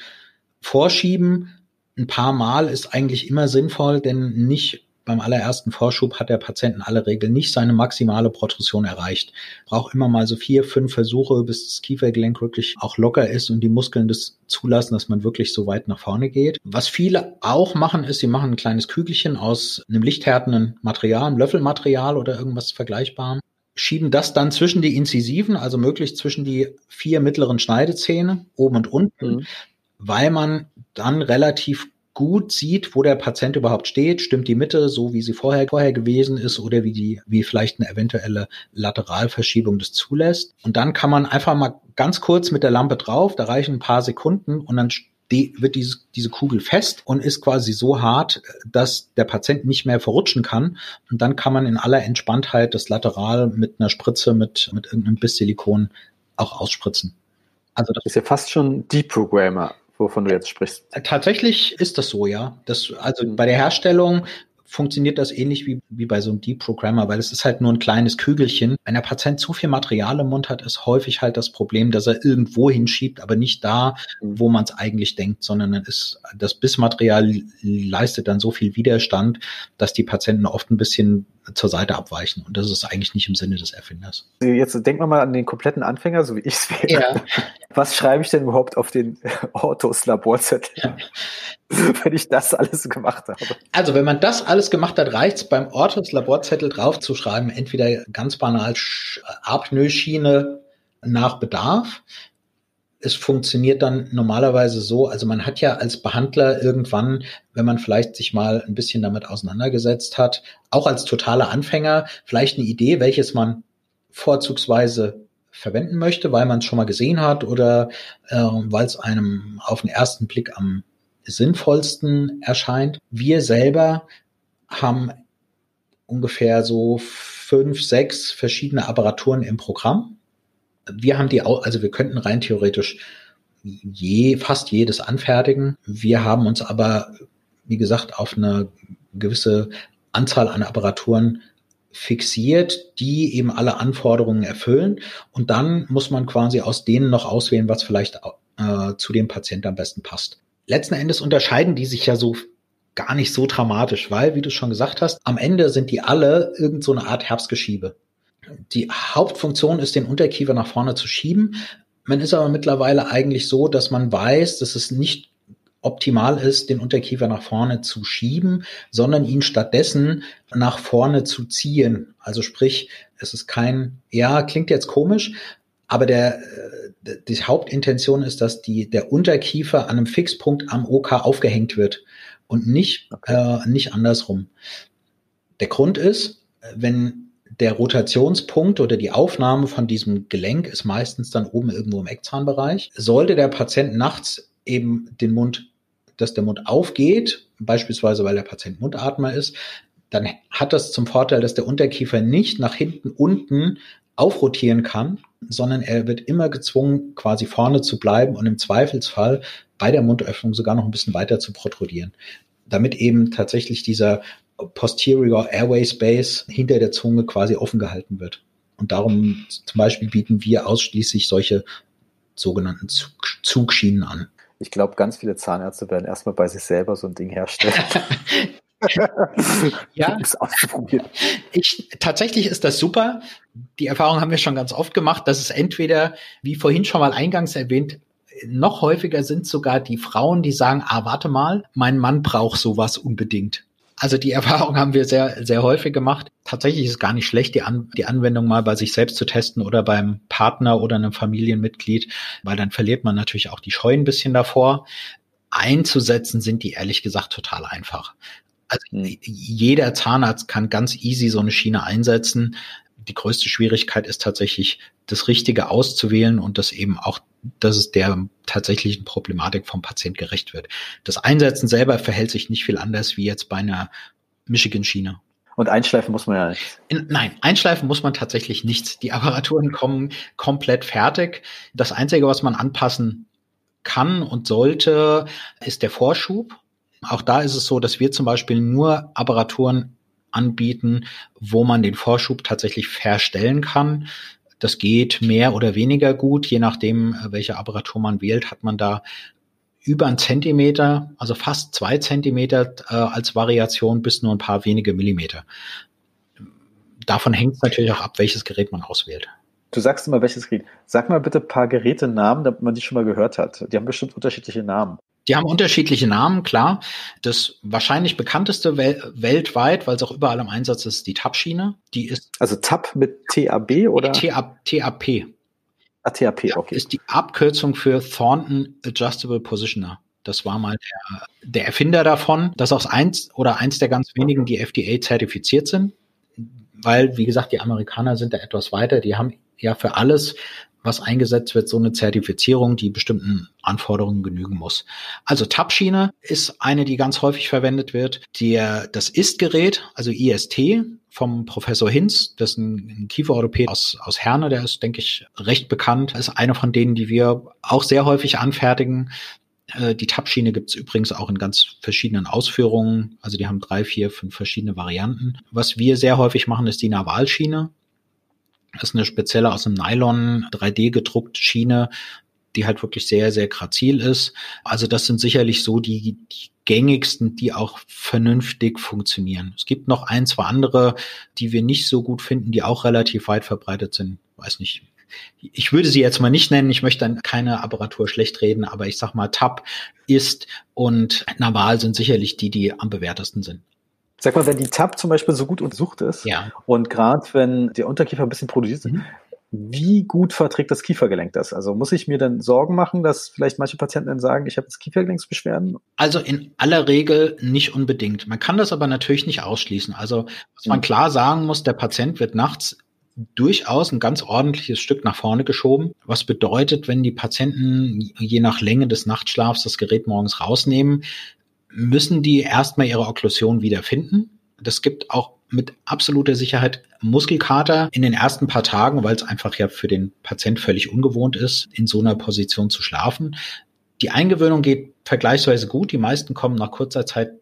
vorschieben. Ein paar Mal ist eigentlich immer sinnvoll, denn nicht beim allerersten Vorschub hat der Patient in aller Regel nicht seine maximale Protrusion erreicht. Braucht immer mal so vier, fünf Versuche, bis das Kiefergelenk wirklich auch locker ist und die Muskeln das zulassen, dass man wirklich so weit nach vorne geht. Was viele auch machen, ist, sie machen ein kleines Kügelchen aus einem lichthärtenden Material, einem Löffelmaterial oder irgendwas Vergleichbarem schieben das dann zwischen die Inzisiven, also möglichst zwischen die vier mittleren Schneidezähne, oben und unten, mhm. weil man dann relativ gut sieht, wo der Patient überhaupt steht, stimmt die Mitte so, wie sie vorher, vorher gewesen ist oder wie die, wie vielleicht eine eventuelle Lateralverschiebung das zulässt. Und dann kann man einfach mal ganz kurz mit der Lampe drauf, da reichen ein paar Sekunden und dann wird diese, diese Kugel fest und ist quasi so hart, dass der Patient nicht mehr verrutschen kann. Und dann kann man in aller Entspanntheit das Lateral mit einer Spritze, mit, mit irgendeinem Biss-Silikon auch ausspritzen. Also das ist ja fast schon Deprogrammer wovon du jetzt sprichst. Tatsächlich ist das so, ja. Das, also bei der Herstellung funktioniert das ähnlich wie, wie bei so einem Deep-Programmer, weil es ist halt nur ein kleines Kügelchen. Wenn der Patient zu viel Material im Mund hat, ist häufig halt das Problem, dass er irgendwo hinschiebt, aber nicht da, mhm. wo man es eigentlich denkt, sondern dann ist das Bissmaterial leistet dann so viel Widerstand, dass die Patienten oft ein bisschen zur Seite abweichen. Und das ist eigentlich nicht im Sinne des Erfinders. Jetzt denken wir mal an den kompletten Anfänger, so wie ich es wäre. Ja. Was schreibe ich denn überhaupt auf den [LAUGHS] Autos Laborzettel? [LAUGHS] Wenn ich das alles gemacht habe. Also wenn man das alles gemacht hat, reicht es beim Ortus Laborzettel draufzuschreiben, entweder ganz banal Apnoe-Schiene nach Bedarf. Es funktioniert dann normalerweise so, also man hat ja als Behandler irgendwann, wenn man vielleicht sich mal ein bisschen damit auseinandergesetzt hat, auch als totaler Anfänger, vielleicht eine Idee, welches man vorzugsweise verwenden möchte, weil man es schon mal gesehen hat oder äh, weil es einem auf den ersten Blick am sinnvollsten erscheint. Wir selber haben ungefähr so fünf, sechs verschiedene Apparaturen im Programm. Wir haben die also wir könnten rein theoretisch je, fast jedes anfertigen. Wir haben uns aber, wie gesagt, auf eine gewisse Anzahl an Apparaturen fixiert, die eben alle Anforderungen erfüllen. Und dann muss man quasi aus denen noch auswählen, was vielleicht äh, zu dem Patienten am besten passt letzten Endes unterscheiden die sich ja so gar nicht so dramatisch, weil, wie du schon gesagt hast, am Ende sind die alle irgend so eine Art Herbstgeschiebe. Die Hauptfunktion ist, den Unterkiefer nach vorne zu schieben. Man ist aber mittlerweile eigentlich so, dass man weiß, dass es nicht optimal ist, den Unterkiefer nach vorne zu schieben, sondern ihn stattdessen nach vorne zu ziehen. Also sprich, es ist kein, ja, klingt jetzt komisch, aber der, äh, die Hauptintention ist, dass die, der Unterkiefer an einem Fixpunkt am OK aufgehängt wird und nicht, okay. äh, nicht andersrum. Der Grund ist, wenn der Rotationspunkt oder die Aufnahme von diesem Gelenk ist meistens dann oben irgendwo im Eckzahnbereich. Sollte der Patient nachts eben den Mund, dass der Mund aufgeht, beispielsweise weil der Patient Mundatmer ist, dann hat das zum Vorteil, dass der Unterkiefer nicht nach hinten unten aufrotieren kann, sondern er wird immer gezwungen, quasi vorne zu bleiben und im Zweifelsfall bei der Mundöffnung sogar noch ein bisschen weiter zu protrudieren, damit eben tatsächlich dieser posterior Airway Space hinter der Zunge quasi offen gehalten wird. Und darum zum Beispiel bieten wir ausschließlich solche sogenannten Zug Zugschienen an. Ich glaube, ganz viele Zahnärzte werden erstmal bei sich selber so ein Ding herstellen. [LAUGHS] [LAUGHS] ja, ich, tatsächlich ist das super. Die Erfahrung haben wir schon ganz oft gemacht, dass es entweder, wie vorhin schon mal eingangs erwähnt, noch häufiger sind sogar die Frauen, die sagen, ah, warte mal, mein Mann braucht sowas unbedingt. Also die [LAUGHS] Erfahrung haben wir sehr, sehr häufig gemacht. Tatsächlich ist es gar nicht schlecht, die, An die Anwendung mal bei sich selbst zu testen oder beim Partner oder einem Familienmitglied, weil dann verliert man natürlich auch die Scheu ein bisschen davor. Einzusetzen sind die ehrlich gesagt total einfach. Also hm. jeder Zahnarzt kann ganz easy so eine Schiene einsetzen. Die größte Schwierigkeit ist tatsächlich, das Richtige auszuwählen und das eben auch, dass es der tatsächlichen Problematik vom Patient gerecht wird. Das Einsetzen selber verhält sich nicht viel anders wie jetzt bei einer Michigan-Schiene. Und einschleifen muss man ja nicht. In, nein, einschleifen muss man tatsächlich nichts. Die Apparaturen kommen komplett fertig. Das Einzige, was man anpassen kann und sollte, ist der Vorschub. Auch da ist es so, dass wir zum Beispiel nur Apparaturen anbieten, wo man den Vorschub tatsächlich verstellen kann. Das geht mehr oder weniger gut, je nachdem, welche Apparatur man wählt, hat man da über einen Zentimeter, also fast zwei Zentimeter äh, als Variation bis nur ein paar wenige Millimeter. Davon hängt es natürlich auch ab, welches Gerät man auswählt. Du sagst immer, welches Gerät. Sag mal bitte ein paar Geräte-Namen, damit man die schon mal gehört hat. Die haben bestimmt unterschiedliche Namen. Die haben unterschiedliche Namen, klar. Das wahrscheinlich bekannteste wel weltweit, weil es auch überall im Einsatz ist, die TAP-Schiene. Die ist. Also TAP mit TAB oder? TAP. Ah, TAP, okay. Ist die Abkürzung für Thornton Adjustable Positioner. Das war mal der, der Erfinder davon. Das ist auch eins oder eins der ganz wenigen, die FDA zertifiziert sind. Weil, wie gesagt, die Amerikaner sind da etwas weiter. Die haben ja für alles, was eingesetzt wird, so eine Zertifizierung, die bestimmten Anforderungen genügen muss. Also Tab-Schiene ist eine, die ganz häufig verwendet wird. Der, das Ist-Gerät, also IST, vom Professor Hinz, das ist ein, Kieferorthopäd aus, aus Herne, der ist, denke ich, recht bekannt, ist eine von denen, die wir auch sehr häufig anfertigen. Äh, die Tab-Schiene gibt es übrigens auch in ganz verschiedenen Ausführungen. Also die haben drei, vier, fünf verschiedene Varianten. Was wir sehr häufig machen, ist die Navalschiene. Das ist eine spezielle aus dem Nylon 3D gedruckte Schiene, die halt wirklich sehr, sehr grazil ist. Also das sind sicherlich so die, die gängigsten, die auch vernünftig funktionieren. Es gibt noch ein, zwei andere, die wir nicht so gut finden, die auch relativ weit verbreitet sind. Weiß nicht. Ich würde sie jetzt mal nicht nennen, ich möchte dann keine Apparatur schlecht reden, aber ich sag mal, Tab ist und Naval sind sicherlich die, die am bewährtesten sind. Sag mal, wenn die Tab zum Beispiel so gut untersucht ist ja. und gerade wenn der Unterkiefer ein bisschen produziert ist, mhm. wie gut verträgt das Kiefergelenk das? Also muss ich mir dann Sorgen machen, dass vielleicht manche Patienten dann sagen, ich habe jetzt Kiefergelenksbeschwerden? Also in aller Regel nicht unbedingt. Man kann das aber natürlich nicht ausschließen. Also was man mhm. klar sagen muss, der Patient wird nachts durchaus ein ganz ordentliches Stück nach vorne geschoben. Was bedeutet, wenn die Patienten je nach Länge des Nachtschlafs das Gerät morgens rausnehmen, müssen die erstmal ihre Okklusion wiederfinden. Das gibt auch mit absoluter Sicherheit Muskelkater in den ersten paar Tagen, weil es einfach ja für den Patient völlig ungewohnt ist, in so einer Position zu schlafen. Die Eingewöhnung geht vergleichsweise gut. Die meisten kommen nach kurzer Zeit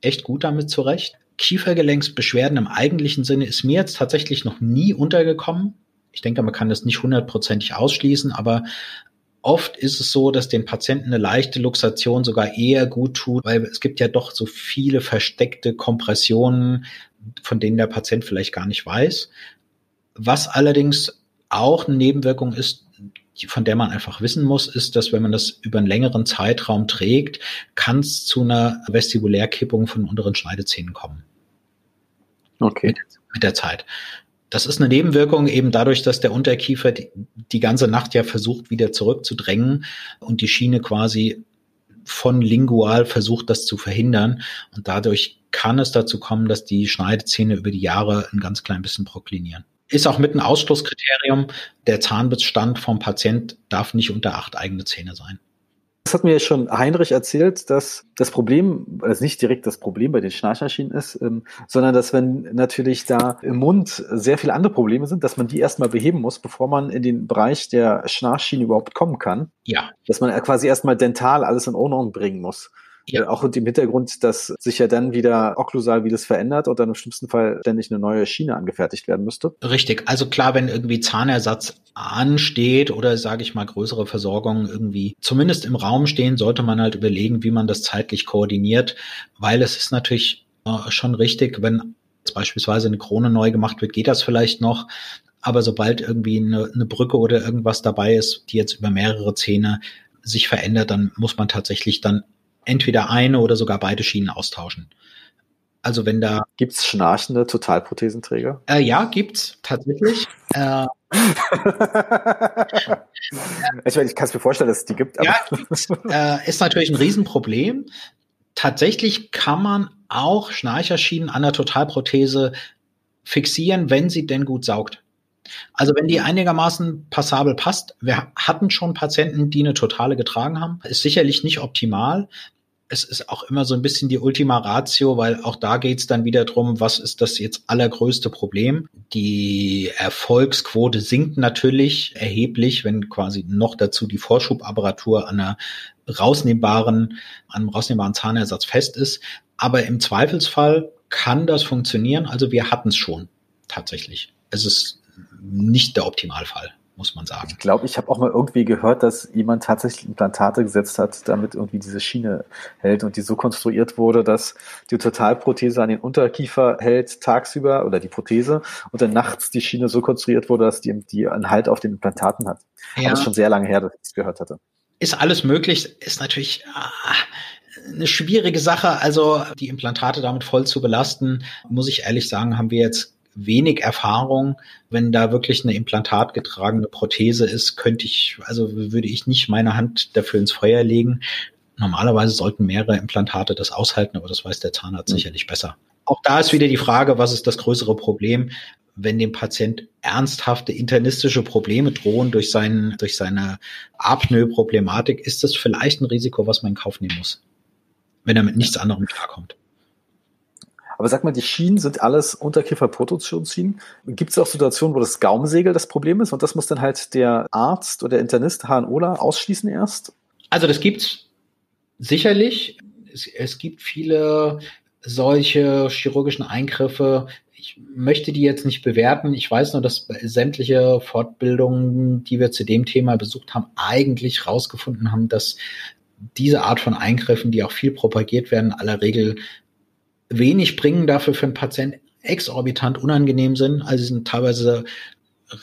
echt gut damit zurecht. Kiefergelenksbeschwerden im eigentlichen Sinne ist mir jetzt tatsächlich noch nie untergekommen. Ich denke, man kann das nicht hundertprozentig ausschließen, aber Oft ist es so, dass den Patienten eine leichte Luxation sogar eher gut tut, weil es gibt ja doch so viele versteckte Kompressionen, von denen der Patient vielleicht gar nicht weiß. Was allerdings auch eine Nebenwirkung ist, von der man einfach wissen muss, ist, dass wenn man das über einen längeren Zeitraum trägt, kann es zu einer Vestibulärkippung von unteren Schneidezähnen kommen. Okay. Mit, mit der Zeit. Das ist eine Nebenwirkung eben dadurch, dass der Unterkiefer die, die ganze Nacht ja versucht, wieder zurückzudrängen und die Schiene quasi von lingual versucht, das zu verhindern. Und dadurch kann es dazu kommen, dass die Schneidezähne über die Jahre ein ganz klein bisschen proklinieren. Ist auch mit ein Ausschlusskriterium. Der Zahnbestand vom Patient darf nicht unter acht eigene Zähne sein. Das hat mir schon Heinrich erzählt, dass das Problem, also nicht direkt das Problem bei den Schnarchmaschinen ist, ähm, sondern dass wenn natürlich da im Mund sehr viele andere Probleme sind, dass man die erstmal beheben muss, bevor man in den Bereich der Schnarchschiene überhaupt kommen kann. Ja. Dass man quasi erstmal dental alles in Ordnung bringen muss. Ja. Auch unter dem Hintergrund, dass sich ja dann wieder okklusal wie das verändert und dann im schlimmsten Fall ständig eine neue Schiene angefertigt werden müsste. Richtig. Also klar, wenn irgendwie Zahnersatz ansteht oder sage ich mal größere Versorgungen irgendwie zumindest im Raum stehen, sollte man halt überlegen, wie man das zeitlich koordiniert, weil es ist natürlich äh, schon richtig, wenn beispielsweise eine Krone neu gemacht wird, geht das vielleicht noch. Aber sobald irgendwie eine, eine Brücke oder irgendwas dabei ist, die jetzt über mehrere Zähne sich verändert, dann muss man tatsächlich dann entweder eine oder sogar beide Schienen austauschen. Also wenn da gibt's schnarchende Totalprothesenträger? Äh, ja, gibt's tatsächlich. äh, [LAUGHS] ich, meine, ich kann es mir vorstellen, dass es die gibt. ja, äh, ist natürlich ein Riesenproblem. Tatsächlich kann man auch Schnarcherschienen an der Totalprothese fixieren, wenn sie denn gut saugt. Also wenn die einigermaßen passabel passt, wir hatten schon Patienten, die eine totale getragen haben, ist sicherlich nicht optimal, es ist auch immer so ein bisschen die Ultima Ratio, weil auch da geht's dann wieder drum, was ist das jetzt allergrößte Problem? Die Erfolgsquote sinkt natürlich erheblich, wenn quasi noch dazu die Vorschubapparatur an einer rausnehmbaren, an einem rausnehmbaren Zahnersatz fest ist. Aber im Zweifelsfall kann das funktionieren. Also wir hatten es schon tatsächlich. Es ist nicht der Optimalfall muss man sagen. Ich glaube, ich habe auch mal irgendwie gehört, dass jemand tatsächlich Implantate gesetzt hat, damit irgendwie diese Schiene hält und die so konstruiert wurde, dass die Totalprothese an den Unterkiefer hält tagsüber oder die Prothese und dann nachts die Schiene so konstruiert wurde, dass die, die einen Halt auf den Implantaten hat. Ja. Aber das ist schon sehr lange her, dass ich das gehört hatte. Ist alles möglich, ist natürlich ah, eine schwierige Sache. Also die Implantate damit voll zu belasten, muss ich ehrlich sagen, haben wir jetzt wenig Erfahrung. Wenn da wirklich eine implantatgetragene Prothese ist, könnte ich, also würde ich nicht meine Hand dafür ins Feuer legen. Normalerweise sollten mehrere Implantate das aushalten, aber das weiß der Zahnarzt mhm. sicherlich besser. Auch da ist wieder die Frage, was ist das größere Problem? Wenn dem Patient ernsthafte internistische Probleme drohen durch, seinen, durch seine Apnoe-Problematik, ist das vielleicht ein Risiko, was man in Kauf nehmen muss, wenn er mit nichts anderem klarkommt. Aber sag mal, die Schienen sind alles Unterkieferprototionsschienen. Gibt es auch Situationen, wo das Gaumsegel das Problem ist und das muss dann halt der Arzt oder der Internist HNOLA ausschließen erst? Also das gibt's sicherlich. Es, es gibt viele solche chirurgischen Eingriffe. Ich möchte die jetzt nicht bewerten. Ich weiß nur, dass sämtliche Fortbildungen, die wir zu dem Thema besucht haben, eigentlich rausgefunden haben, dass diese Art von Eingriffen, die auch viel propagiert werden, aller Regel wenig bringen, dafür für einen Patient exorbitant unangenehm sind. Also sie sind teilweise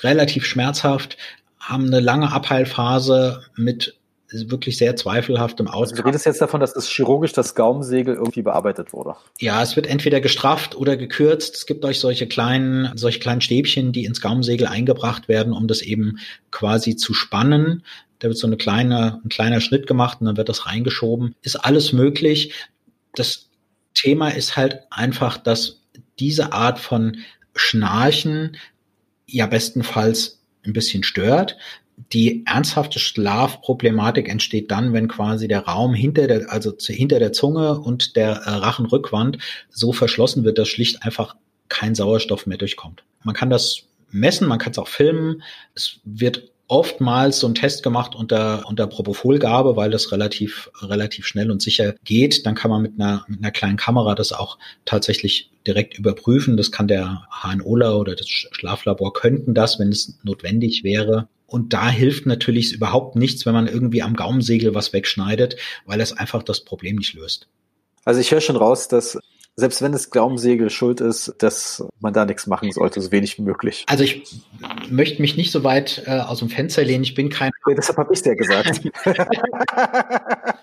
relativ schmerzhaft, haben eine lange Abheilphase mit wirklich sehr zweifelhaftem Ausgang. Also du redest jetzt davon, dass das chirurgisch das Gaumensegel irgendwie bearbeitet wurde. Ja, es wird entweder gestrafft oder gekürzt. Es gibt euch solche kleinen, solche kleinen Stäbchen, die ins Gaumensegel eingebracht werden, um das eben quasi zu spannen. Da wird so eine kleine, ein kleiner Schnitt gemacht und dann wird das reingeschoben. Ist alles möglich. Das Thema ist halt einfach, dass diese Art von Schnarchen ja bestenfalls ein bisschen stört. Die ernsthafte Schlafproblematik entsteht dann, wenn quasi der Raum hinter der, also hinter der Zunge und der äh, Rachenrückwand so verschlossen wird, dass schlicht einfach kein Sauerstoff mehr durchkommt. Man kann das messen, man kann es auch filmen. Es wird oftmals so ein Test gemacht unter, unter Propofolgabe, weil das relativ, relativ schnell und sicher geht. Dann kann man mit einer, mit einer kleinen Kamera das auch tatsächlich direkt überprüfen. Das kann der HNOler oder das Schlaflabor könnten das, wenn es notwendig wäre. Und da hilft natürlich überhaupt nichts, wenn man irgendwie am Gaumensegel was wegschneidet, weil es einfach das Problem nicht löst. Also ich höre schon raus, dass selbst wenn das Glaubensegel schuld ist, dass man da nichts machen sollte, so wenig wie möglich. Also ich möchte mich nicht so weit äh, aus dem Fenster lehnen. Ich bin kein. Ja, deshalb habe ich dir gesagt. [LAUGHS]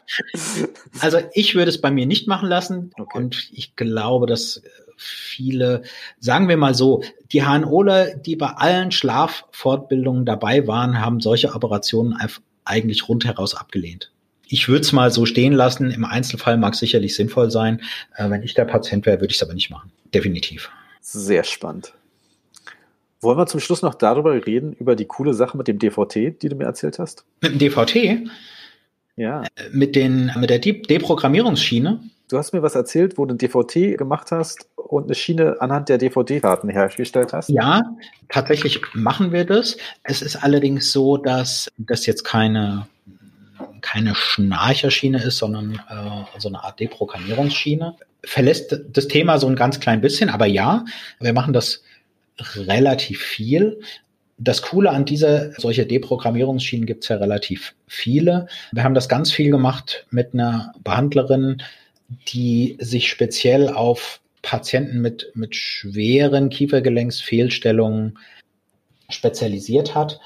also ich würde es bei mir nicht machen lassen okay. und ich glaube, dass viele, sagen wir mal so, die HNOler, die bei allen Schlaffortbildungen dabei waren, haben solche Operationen eigentlich rundheraus abgelehnt ich würde es mal so stehen lassen. Im Einzelfall mag es sicherlich sinnvoll sein. Äh, wenn ich der Patient wäre, würde ich es aber nicht machen. Definitiv. Sehr spannend. Wollen wir zum Schluss noch darüber reden, über die coole Sache mit dem DVT, die du mir erzählt hast? Mit dem DVT? Ja. Äh, mit, den, mit der Deprogrammierungsschiene? Du hast mir was erzählt, wo du ein DVT gemacht hast und eine Schiene anhand der DVD-Daten hergestellt hast. Ja, tatsächlich machen wir das. Es ist allerdings so, dass das jetzt keine keine Schnarcherschiene ist, sondern äh, so eine Art Deprogrammierungsschiene. Verlässt das Thema so ein ganz klein bisschen, aber ja, wir machen das relativ viel. Das Coole an dieser solche Deprogrammierungsschienen gibt es ja relativ viele. Wir haben das ganz viel gemacht mit einer Behandlerin, die sich speziell auf Patienten mit, mit schweren Kiefergelenksfehlstellungen spezialisiert hat.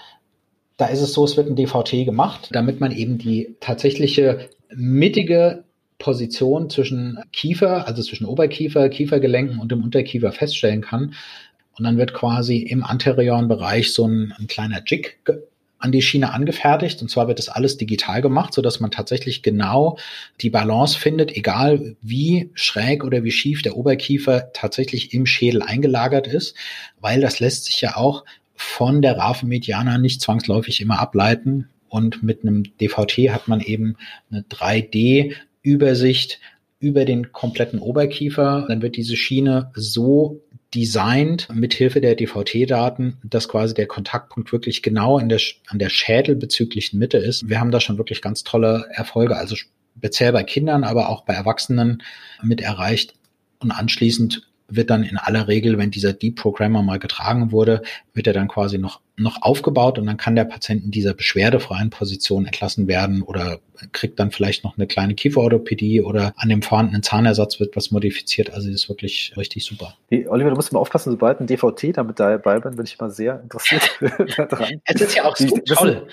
Da ist es so, es wird ein DVT gemacht, damit man eben die tatsächliche mittige Position zwischen Kiefer, also zwischen Oberkiefer, Kiefergelenken und dem Unterkiefer feststellen kann. Und dann wird quasi im anterioren Bereich so ein, ein kleiner Jig an die Schiene angefertigt. Und zwar wird das alles digital gemacht, so dass man tatsächlich genau die Balance findet, egal wie schräg oder wie schief der Oberkiefer tatsächlich im Schädel eingelagert ist, weil das lässt sich ja auch von der Rave nicht zwangsläufig immer ableiten. Und mit einem DVT hat man eben eine 3D-Übersicht über den kompletten Oberkiefer. Dann wird diese Schiene so designt mit Hilfe der DVT-Daten, dass quasi der Kontaktpunkt wirklich genau der, an der schädelbezüglichen Mitte ist. Wir haben da schon wirklich ganz tolle Erfolge, also speziell bei Kindern, aber auch bei Erwachsenen mit erreicht. Und anschließend wird dann in aller Regel, wenn dieser Deep Programmer mal getragen wurde, wird er dann quasi noch, noch aufgebaut und dann kann der Patient in dieser beschwerdefreien Position entlassen werden oder kriegt dann vielleicht noch eine kleine Kieferorthopädie oder an dem vorhandenen Zahnersatz wird was modifiziert. Also das ist wirklich richtig super. Hey, Oliver, du musst mal aufpassen, sobald ein DVT damit dabei bin, bin ich mal sehr interessiert [LAUGHS] daran. Es ist ja auch so toll,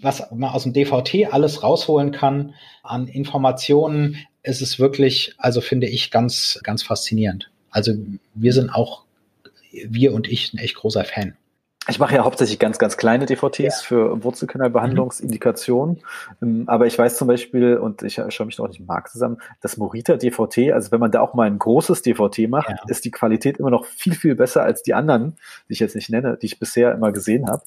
was man aus dem DVT alles rausholen kann an Informationen. Es ist wirklich, also finde ich, ganz, ganz faszinierend. Also wir sind auch, wir und ich, ein echt großer Fan. Ich mache ja hauptsächlich ganz, ganz kleine DVTs ja. für Wurzelkanalbehandlungsindikationen. Mhm. Aber ich weiß zum Beispiel, und ich schaue mich noch nicht Markt zusammen, das Morita DVT, also wenn man da auch mal ein großes DVT macht, ja. ist die Qualität immer noch viel, viel besser als die anderen, die ich jetzt nicht nenne, die ich bisher immer gesehen habe.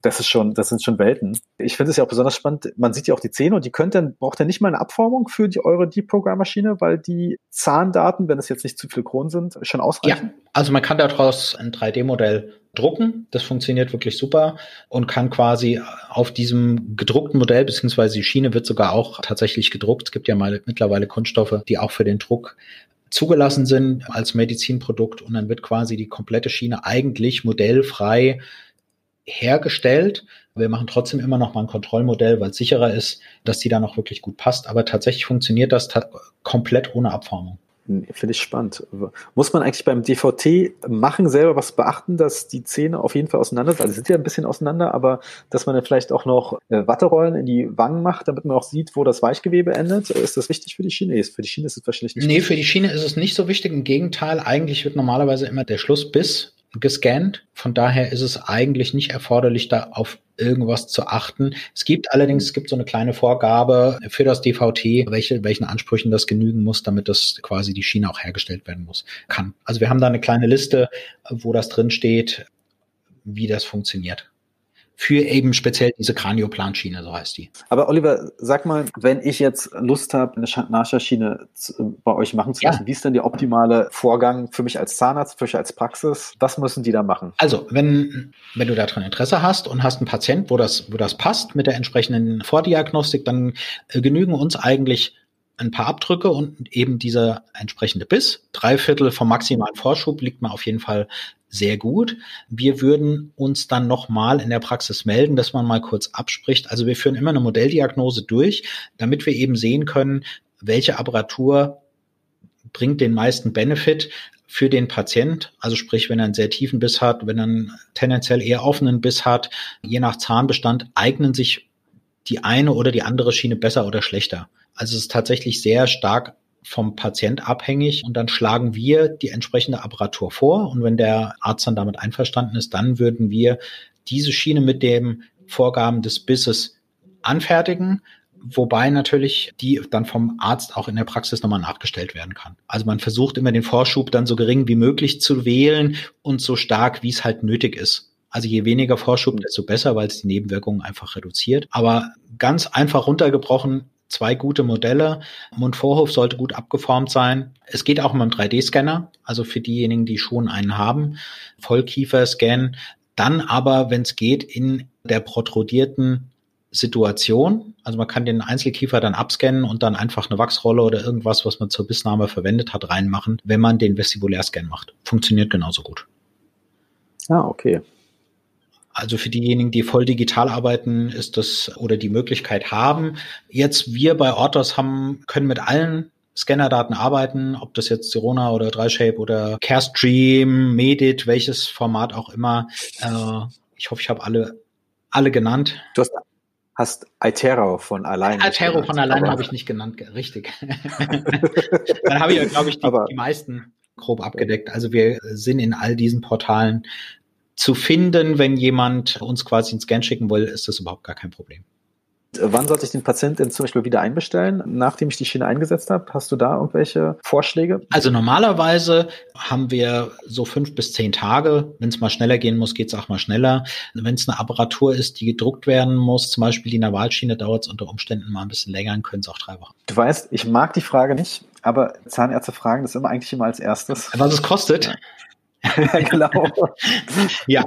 Das ist schon, das sind schon Welten. Ich finde es ja auch besonders spannend. Man sieht ja auch die Zähne und die könnt dann, braucht ihr nicht mal eine Abformung für die eure Deep-Programm-Maschine, weil die Zahndaten, wenn es jetzt nicht zu viele Kronen sind, schon ausreichen? Ja, also man kann daraus ein 3D-Modell drucken. Das funktioniert wirklich super und kann quasi auf diesem gedruckten Modell, beziehungsweise die Schiene wird sogar auch tatsächlich gedruckt. Es gibt ja mal mittlerweile Kunststoffe, die auch für den Druck zugelassen sind als Medizinprodukt und dann wird quasi die komplette Schiene eigentlich modellfrei hergestellt. Wir machen trotzdem immer noch mal ein Kontrollmodell, weil es sicherer ist, dass die dann auch wirklich gut passt. Aber tatsächlich funktioniert das komplett ohne Abformung. Finde ich spannend. Muss man eigentlich beim DVT machen selber was beachten, dass die Zähne auf jeden Fall auseinander sind? Also sind ja ein bisschen auseinander, aber dass man dann vielleicht auch noch äh, Watterollen in die Wangen macht, damit man auch sieht, wo das Weichgewebe endet. Ist das wichtig für die Schiene? Nee, für die Schiene ist es wahrscheinlich nicht. Nee, wichtig. für die Schiene ist es nicht so wichtig. Im Gegenteil, eigentlich wird normalerweise immer der Schlussbiss gescannt. Von daher ist es eigentlich nicht erforderlich, da auf irgendwas zu achten. Es gibt allerdings, es gibt so eine kleine Vorgabe für das DVT, welche, welchen Ansprüchen das genügen muss, damit das quasi die Schiene auch hergestellt werden muss, kann. Also wir haben da eine kleine Liste, wo das drin steht, wie das funktioniert für eben speziell diese Kranioplanschiene, so heißt die. Aber Oliver, sag mal, wenn ich jetzt Lust habe, eine Nachscharschiene bei euch machen zu lassen, ja. wie ist denn der optimale Vorgang für mich als Zahnarzt, für mich als Praxis? Was müssen die da machen? Also, wenn, wenn du daran Interesse hast und hast einen Patient, wo das, wo das passt mit der entsprechenden Vordiagnostik, dann äh, genügen uns eigentlich ein paar Abdrücke und eben dieser entsprechende Biss. Drei Viertel vom maximalen Vorschub liegt man auf jeden Fall sehr gut. Wir würden uns dann nochmal in der Praxis melden, dass man mal kurz abspricht. Also wir führen immer eine Modelldiagnose durch, damit wir eben sehen können, welche Apparatur bringt den meisten Benefit für den Patient. Also sprich, wenn er einen sehr tiefen Biss hat, wenn er einen tendenziell eher offenen Biss hat, je nach Zahnbestand eignen sich die eine oder die andere Schiene besser oder schlechter. Also es ist tatsächlich sehr stark vom Patient abhängig und dann schlagen wir die entsprechende Apparatur vor und wenn der Arzt dann damit einverstanden ist, dann würden wir diese Schiene mit dem Vorgaben des Bisses anfertigen, wobei natürlich die dann vom Arzt auch in der Praxis nochmal nachgestellt werden kann. Also man versucht immer den Vorschub dann so gering wie möglich zu wählen und so stark, wie es halt nötig ist. Also je weniger Vorschub, desto besser, weil es die Nebenwirkungen einfach reduziert. Aber ganz einfach runtergebrochen, zwei gute Modelle. Mundvorhof sollte gut abgeformt sein. Es geht auch mit einem 3D-Scanner, also für diejenigen, die schon einen haben. Vollkiefer-Scan. Dann aber, wenn es geht, in der protrudierten Situation. Also man kann den Einzelkiefer dann abscannen und dann einfach eine Wachsrolle oder irgendwas, was man zur Bissnahme verwendet hat, reinmachen, wenn man den Vestibulärscan macht. Funktioniert genauso gut. Ah, okay. Also für diejenigen, die voll digital arbeiten, ist das oder die Möglichkeit haben. Jetzt wir bei Ortos haben, können mit allen Scannerdaten arbeiten, ob das jetzt Sirona oder Dreishape oder Carestream, Medit, welches Format auch immer. Äh, ich hoffe, ich habe alle, alle genannt. Du hast, hast Itero von allein. Itero von allein habe ich nicht genannt, richtig. [LAUGHS] Dann habe ich, glaube ich, die, die meisten grob abgedeckt. Also wir sind in all diesen Portalen zu finden, wenn jemand uns quasi einen Scan schicken will, ist das überhaupt gar kein Problem. Wann sollte ich den Patienten zum Beispiel wieder einbestellen, nachdem ich die Schiene eingesetzt habe? Hast du da irgendwelche Vorschläge? Also normalerweise haben wir so fünf bis zehn Tage. Wenn es mal schneller gehen muss, geht es auch mal schneller. Wenn es eine Apparatur ist, die gedruckt werden muss, zum Beispiel die Navalschiene, dauert es unter Umständen mal ein bisschen länger, dann können es auch drei Wochen. Du weißt, ich mag die Frage nicht, aber Zahnärzte fragen das immer eigentlich immer als erstes. Was es kostet? [LAUGHS] Ja. genau. ja,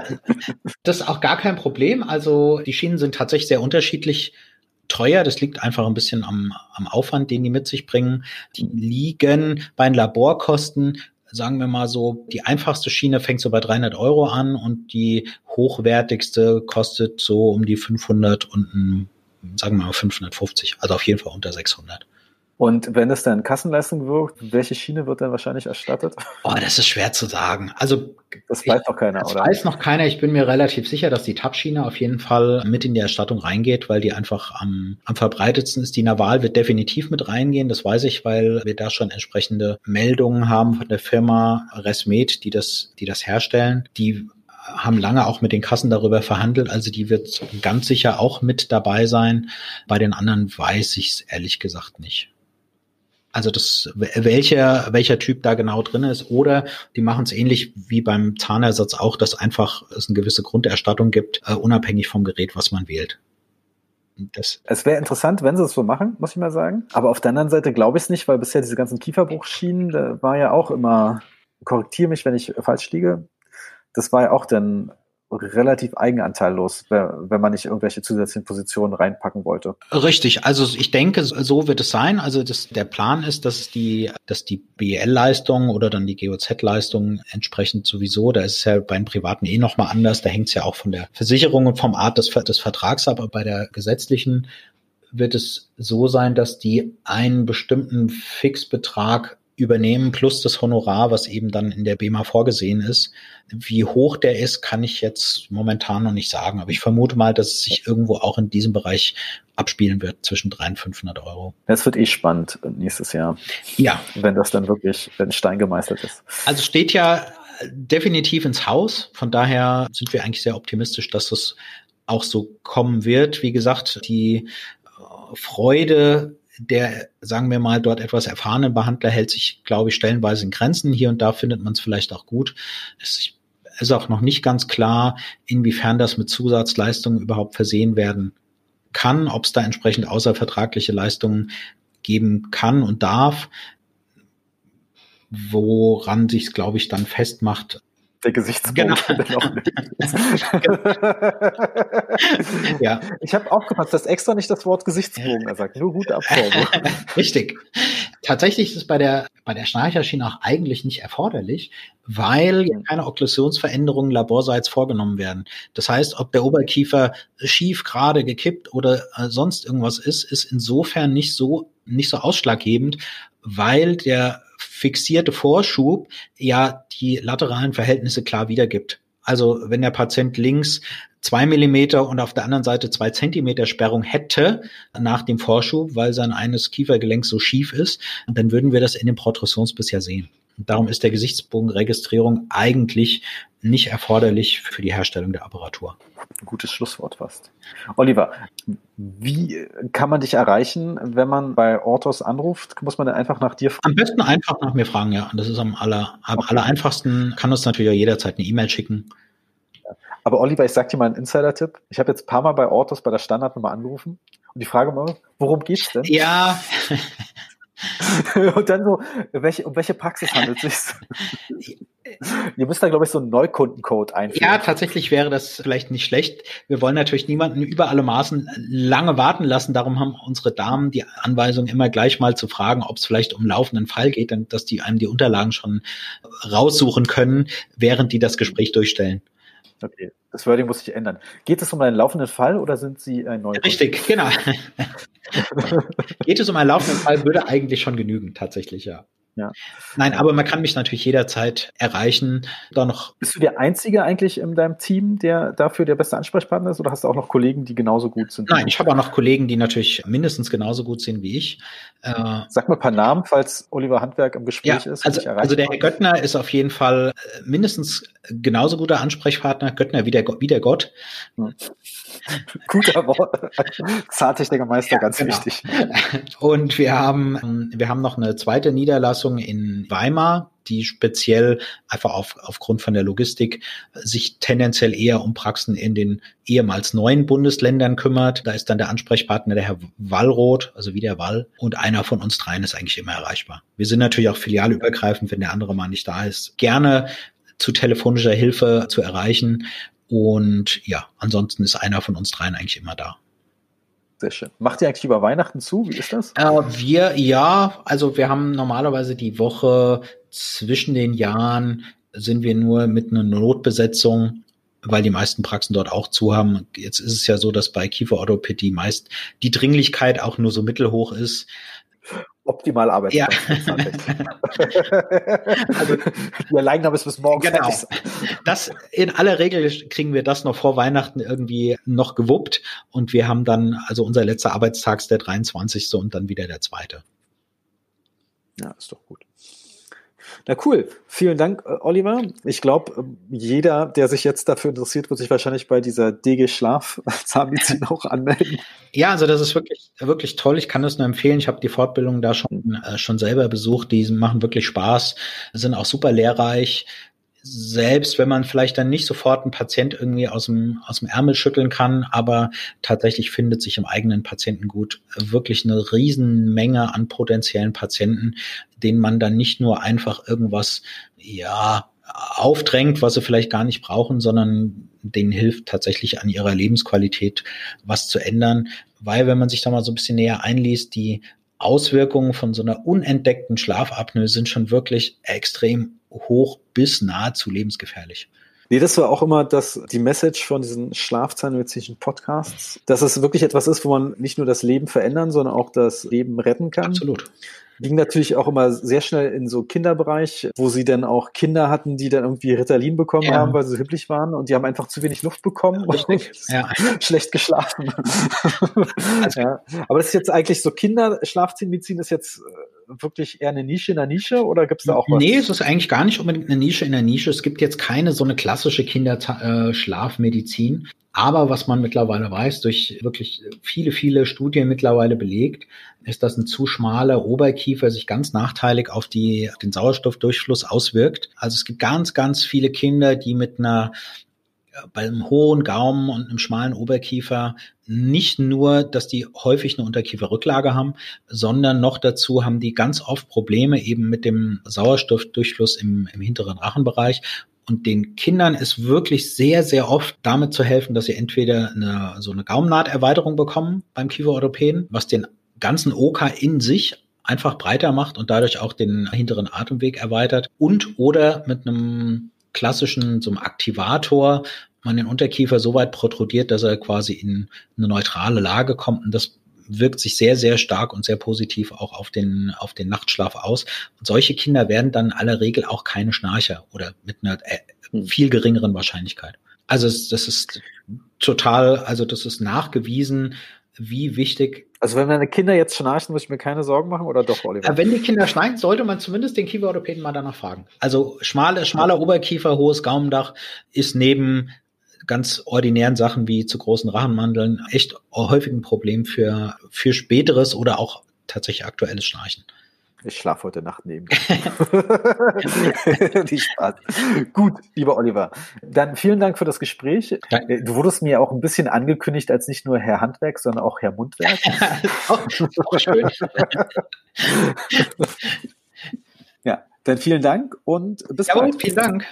das ist auch gar kein Problem. Also die Schienen sind tatsächlich sehr unterschiedlich teuer. Das liegt einfach ein bisschen am, am Aufwand, den die mit sich bringen. Die liegen bei den Laborkosten sagen wir mal so, die einfachste Schiene fängt so bei 300 Euro an und die hochwertigste kostet so um die 500 und sagen wir mal 550, also auf jeden Fall unter 600. Und wenn es dann Kassenleistung wirkt, welche Schiene wird dann wahrscheinlich erstattet? Oh, das ist schwer zu sagen. Also das weiß ich, noch keiner, das oder? Das weiß noch keiner. Ich bin mir relativ sicher, dass die Tab-Schiene auf jeden Fall mit in die Erstattung reingeht, weil die einfach am, am verbreitetsten ist. Die Naval wird definitiv mit reingehen. Das weiß ich, weil wir da schon entsprechende Meldungen haben von der Firma Resmed, die das, die das herstellen. Die haben lange auch mit den Kassen darüber verhandelt. Also die wird ganz sicher auch mit dabei sein. Bei den anderen weiß ich es ehrlich gesagt nicht. Also das, welcher, welcher Typ da genau drin ist. Oder die machen es ähnlich wie beim Zahnersatz auch, dass einfach es eine gewisse Grunderstattung gibt, uh, unabhängig vom Gerät, was man wählt. Das es wäre interessant, wenn sie es so machen, muss ich mal sagen. Aber auf der anderen Seite glaube ich es nicht, weil bisher diese ganzen Kieferbruchschienen, da war ja auch immer, korrektiere mich, wenn ich falsch liege, das war ja auch dann relativ eigenanteillos, wenn man nicht irgendwelche zusätzlichen Positionen reinpacken wollte. Richtig, also ich denke, so wird es sein. Also das, der Plan ist, dass die, dass die BL-Leistung oder dann die GOZ-Leistung entsprechend sowieso, da ist es ja beim Privaten eh nochmal anders, da hängt es ja auch von der Versicherung und vom Art des, des Vertrags ab, aber bei der gesetzlichen wird es so sein, dass die einen bestimmten Fixbetrag übernehmen plus das Honorar, was eben dann in der BEMA vorgesehen ist. Wie hoch der ist, kann ich jetzt momentan noch nicht sagen, aber ich vermute mal, dass es sich irgendwo auch in diesem Bereich abspielen wird zwischen 300 und 500 Euro. Das wird eh spannend nächstes Jahr. Ja. Wenn das dann wirklich, wenn Stein gemeistert ist. Also steht ja definitiv ins Haus. Von daher sind wir eigentlich sehr optimistisch, dass das auch so kommen wird. Wie gesagt, die Freude der, sagen wir mal, dort etwas erfahrene Behandler hält sich, glaube ich, stellenweise in Grenzen. Hier und da findet man es vielleicht auch gut. Es ist auch noch nicht ganz klar, inwiefern das mit Zusatzleistungen überhaupt versehen werden kann, ob es da entsprechend außervertragliche Leistungen geben kann und darf. Woran sich, glaube ich, dann festmacht, der Gesichtsbogen. Genau. [LAUGHS] [LAUGHS] ja. Ich habe aufgepasst, dass extra nicht das Wort Gesichtsbogen er sagt, nur gute Abformung. [LAUGHS] Richtig. Tatsächlich ist es bei der, bei der Schnarcherschiene auch eigentlich nicht erforderlich, weil ja keine Okklusionsveränderungen laborseits vorgenommen werden. Das heißt, ob der Oberkiefer schief, gerade, gekippt oder äh, sonst irgendwas ist, ist insofern nicht so, nicht so ausschlaggebend, weil der fixierte Vorschub ja die lateralen Verhältnisse klar wiedergibt. Also wenn der Patient links zwei Millimeter und auf der anderen Seite zwei Zentimeter Sperrung hätte nach dem Vorschub, weil sein eines Kiefergelenk so schief ist, dann würden wir das in dem Protrusionsbiss ja sehen. Darum ist der Gesichtsbogenregistrierung eigentlich nicht erforderlich für die Herstellung der Apparatur. Ein gutes Schlusswort fast. Oliver, wie kann man dich erreichen, wenn man bei Orthos anruft? Muss man dann einfach nach dir fragen? Am besten einfach nach mir fragen, ja. Das ist am aller, am okay. aller einfachsten. Kann uns natürlich auch jederzeit eine E-Mail schicken. Aber Oliver, ich sag dir mal einen Insider-Tipp. Ich habe jetzt ein paar Mal bei Orthos bei der Standardnummer angerufen und die Frage mal, worum geht's denn? Ja, [LAUGHS] und dann so, welche, um welche Praxis handelt es sich? [LAUGHS] Ihr müsst da, glaube ich, so einen Neukundencode einführen. Ja, tatsächlich wäre das vielleicht nicht schlecht. Wir wollen natürlich niemanden über alle Maßen lange warten lassen. Darum haben unsere Damen die Anweisung immer gleich mal zu fragen, ob es vielleicht um laufenden Fall geht, dass die einem die Unterlagen schon raussuchen können, während die das Gespräch durchstellen. Okay, das Wording muss sich ändern. Geht es um einen laufenden Fall oder sind Sie ein neuer? Richtig, genau. [LAUGHS] Geht es um einen laufenden Fall, würde eigentlich schon genügen, tatsächlich, ja. Ja. Nein, aber man kann mich natürlich jederzeit erreichen. Da noch. Bist du der Einzige eigentlich in deinem Team, der dafür der beste Ansprechpartner ist, oder hast du auch noch Kollegen, die genauso gut sind? Nein, ich habe auch noch Kollegen, die natürlich mindestens genauso gut sind wie ich. Äh, Sag mal ein paar Namen, falls Oliver Handwerk im Gespräch ja, ist. Also, also der Herr Göttner ist auf jeden Fall äh, mindestens genauso guter Ansprechpartner. Göttner wie der, wie der Gott. Hm. [LAUGHS] Guter Wort. Zahntechnikermeister, ja, ganz genau. wichtig. Und wir haben, wir haben noch eine zweite Niederlassung in Weimar, die speziell einfach auf, aufgrund von der Logistik sich tendenziell eher um Praxen in den ehemals neuen Bundesländern kümmert. Da ist dann der Ansprechpartner der Herr Wallroth, also wie der Wall. Und einer von uns dreien ist eigentlich immer erreichbar. Wir sind natürlich auch filialübergreifend, wenn der andere mal nicht da ist. Gerne zu telefonischer Hilfe zu erreichen. Und ja, ansonsten ist einer von uns dreien eigentlich immer da. Sehr schön. Macht ihr eigentlich über Weihnachten zu? Wie ist das? Äh, wir, ja, also wir haben normalerweise die Woche zwischen den Jahren sind wir nur mit einer Notbesetzung, weil die meisten Praxen dort auch zu haben. Jetzt ist es ja so, dass bei Kieferorthopädie meist die Dringlichkeit auch nur so mittelhoch ist optimal arbeiten. Ja. [LAUGHS] also, wir aber es bis morgen. Genau. Das, in aller Regel kriegen wir das noch vor Weihnachten irgendwie noch gewuppt und wir haben dann, also unser letzter Arbeitstag ist der 23. und dann wieder der zweite. Ja, ist doch gut. Na cool. Vielen Dank, äh, Oliver. Ich glaube, ähm, jeder, der sich jetzt dafür interessiert, wird sich wahrscheinlich bei dieser DG Schlaf Zahnmedizin [LAUGHS] auch anmelden. Ja, also das ist wirklich, wirklich toll. Ich kann das nur empfehlen. Ich habe die Fortbildung da schon, äh, schon selber besucht. Die machen wirklich Spaß, sind auch super lehrreich selbst wenn man vielleicht dann nicht sofort einen Patient irgendwie aus dem, aus dem Ärmel schütteln kann, aber tatsächlich findet sich im eigenen Patientengut wirklich eine Riesenmenge an potenziellen Patienten, denen man dann nicht nur einfach irgendwas, ja, aufdrängt, was sie vielleicht gar nicht brauchen, sondern denen hilft tatsächlich an ihrer Lebensqualität was zu ändern. Weil wenn man sich da mal so ein bisschen näher einliest, die Auswirkungen von so einer unentdeckten Schlafapnoe sind schon wirklich extrem hoch bis nahezu lebensgefährlich. Nee, das war auch immer das, die Message von diesen schlafzahnmedizinischen Podcasts, dass es wirklich etwas ist, wo man nicht nur das Leben verändern, sondern auch das Leben retten kann. Absolut ging natürlich auch immer sehr schnell in so Kinderbereich, wo sie dann auch Kinder hatten, die dann irgendwie Ritalin bekommen ja. haben, weil sie so hibblich waren und die haben einfach zu wenig Luft bekommen und [LAUGHS] ja. schlecht geschlafen. [LAUGHS] Also, ja. Aber das ist jetzt eigentlich so Kinderschlafmedizin ist jetzt äh, wirklich eher eine Nische in der Nische oder gibt es da auch was? Nee, es ist eigentlich gar nicht unbedingt eine Nische in der Nische. Es gibt jetzt keine so eine klassische Kinderschlafmedizin. Aber was man mittlerweile weiß, durch wirklich viele, viele Studien mittlerweile belegt, ist, dass ein zu schmaler Oberkiefer sich ganz nachteilig auf die, den Sauerstoffdurchfluss auswirkt. Also es gibt ganz, ganz viele Kinder, die mit einer bei einem hohen Gaumen und einem schmalen Oberkiefer nicht nur, dass die häufig eine Unterkieferrücklage haben, sondern noch dazu haben die ganz oft Probleme eben mit dem Sauerstoffdurchfluss im, im hinteren Rachenbereich und den Kindern ist wirklich sehr, sehr oft damit zu helfen, dass sie entweder eine, so eine Gaumennahterweiterung bekommen beim Kieferorthopäden, was den ganzen OK in sich einfach breiter macht und dadurch auch den hinteren Atemweg erweitert und oder mit einem klassischen, so einem Aktivator man den Unterkiefer so weit protrudiert, dass er quasi in eine neutrale Lage kommt und das wirkt sich sehr, sehr stark und sehr positiv auch auf den, auf den Nachtschlaf aus. Und solche Kinder werden dann in aller Regel auch keine Schnarcher oder mit einer äh, hm. viel geringeren Wahrscheinlichkeit. Also das ist total, also das ist nachgewiesen, wie wichtig. Also wenn meine Kinder jetzt schnarchen, muss ich mir keine Sorgen machen oder doch, Oliver? Äh, wenn die Kinder schnarchen, sollte man zumindest den Kieferorthopäden mal danach fragen. Also schmale, schmaler Oberkiefer, hohes Gaumendach ist neben ganz ordinären Sachen wie zu großen Rachenmandeln echt häufig ein Problem für, für späteres oder auch tatsächlich aktuelles Schnarchen. Ich schlafe heute Nacht neben dir. [LAUGHS] Spaß. Gut, lieber Oliver. Dann vielen Dank für das Gespräch. Danke. Äh, du wurdest mir auch ein bisschen angekündigt als nicht nur Herr Handwerk, sondern auch Herr Mundwerk. [LAUGHS] auch, auch schön. [LAUGHS] ja, dann vielen Dank und bis Jawohl, bald. Vielen Dank.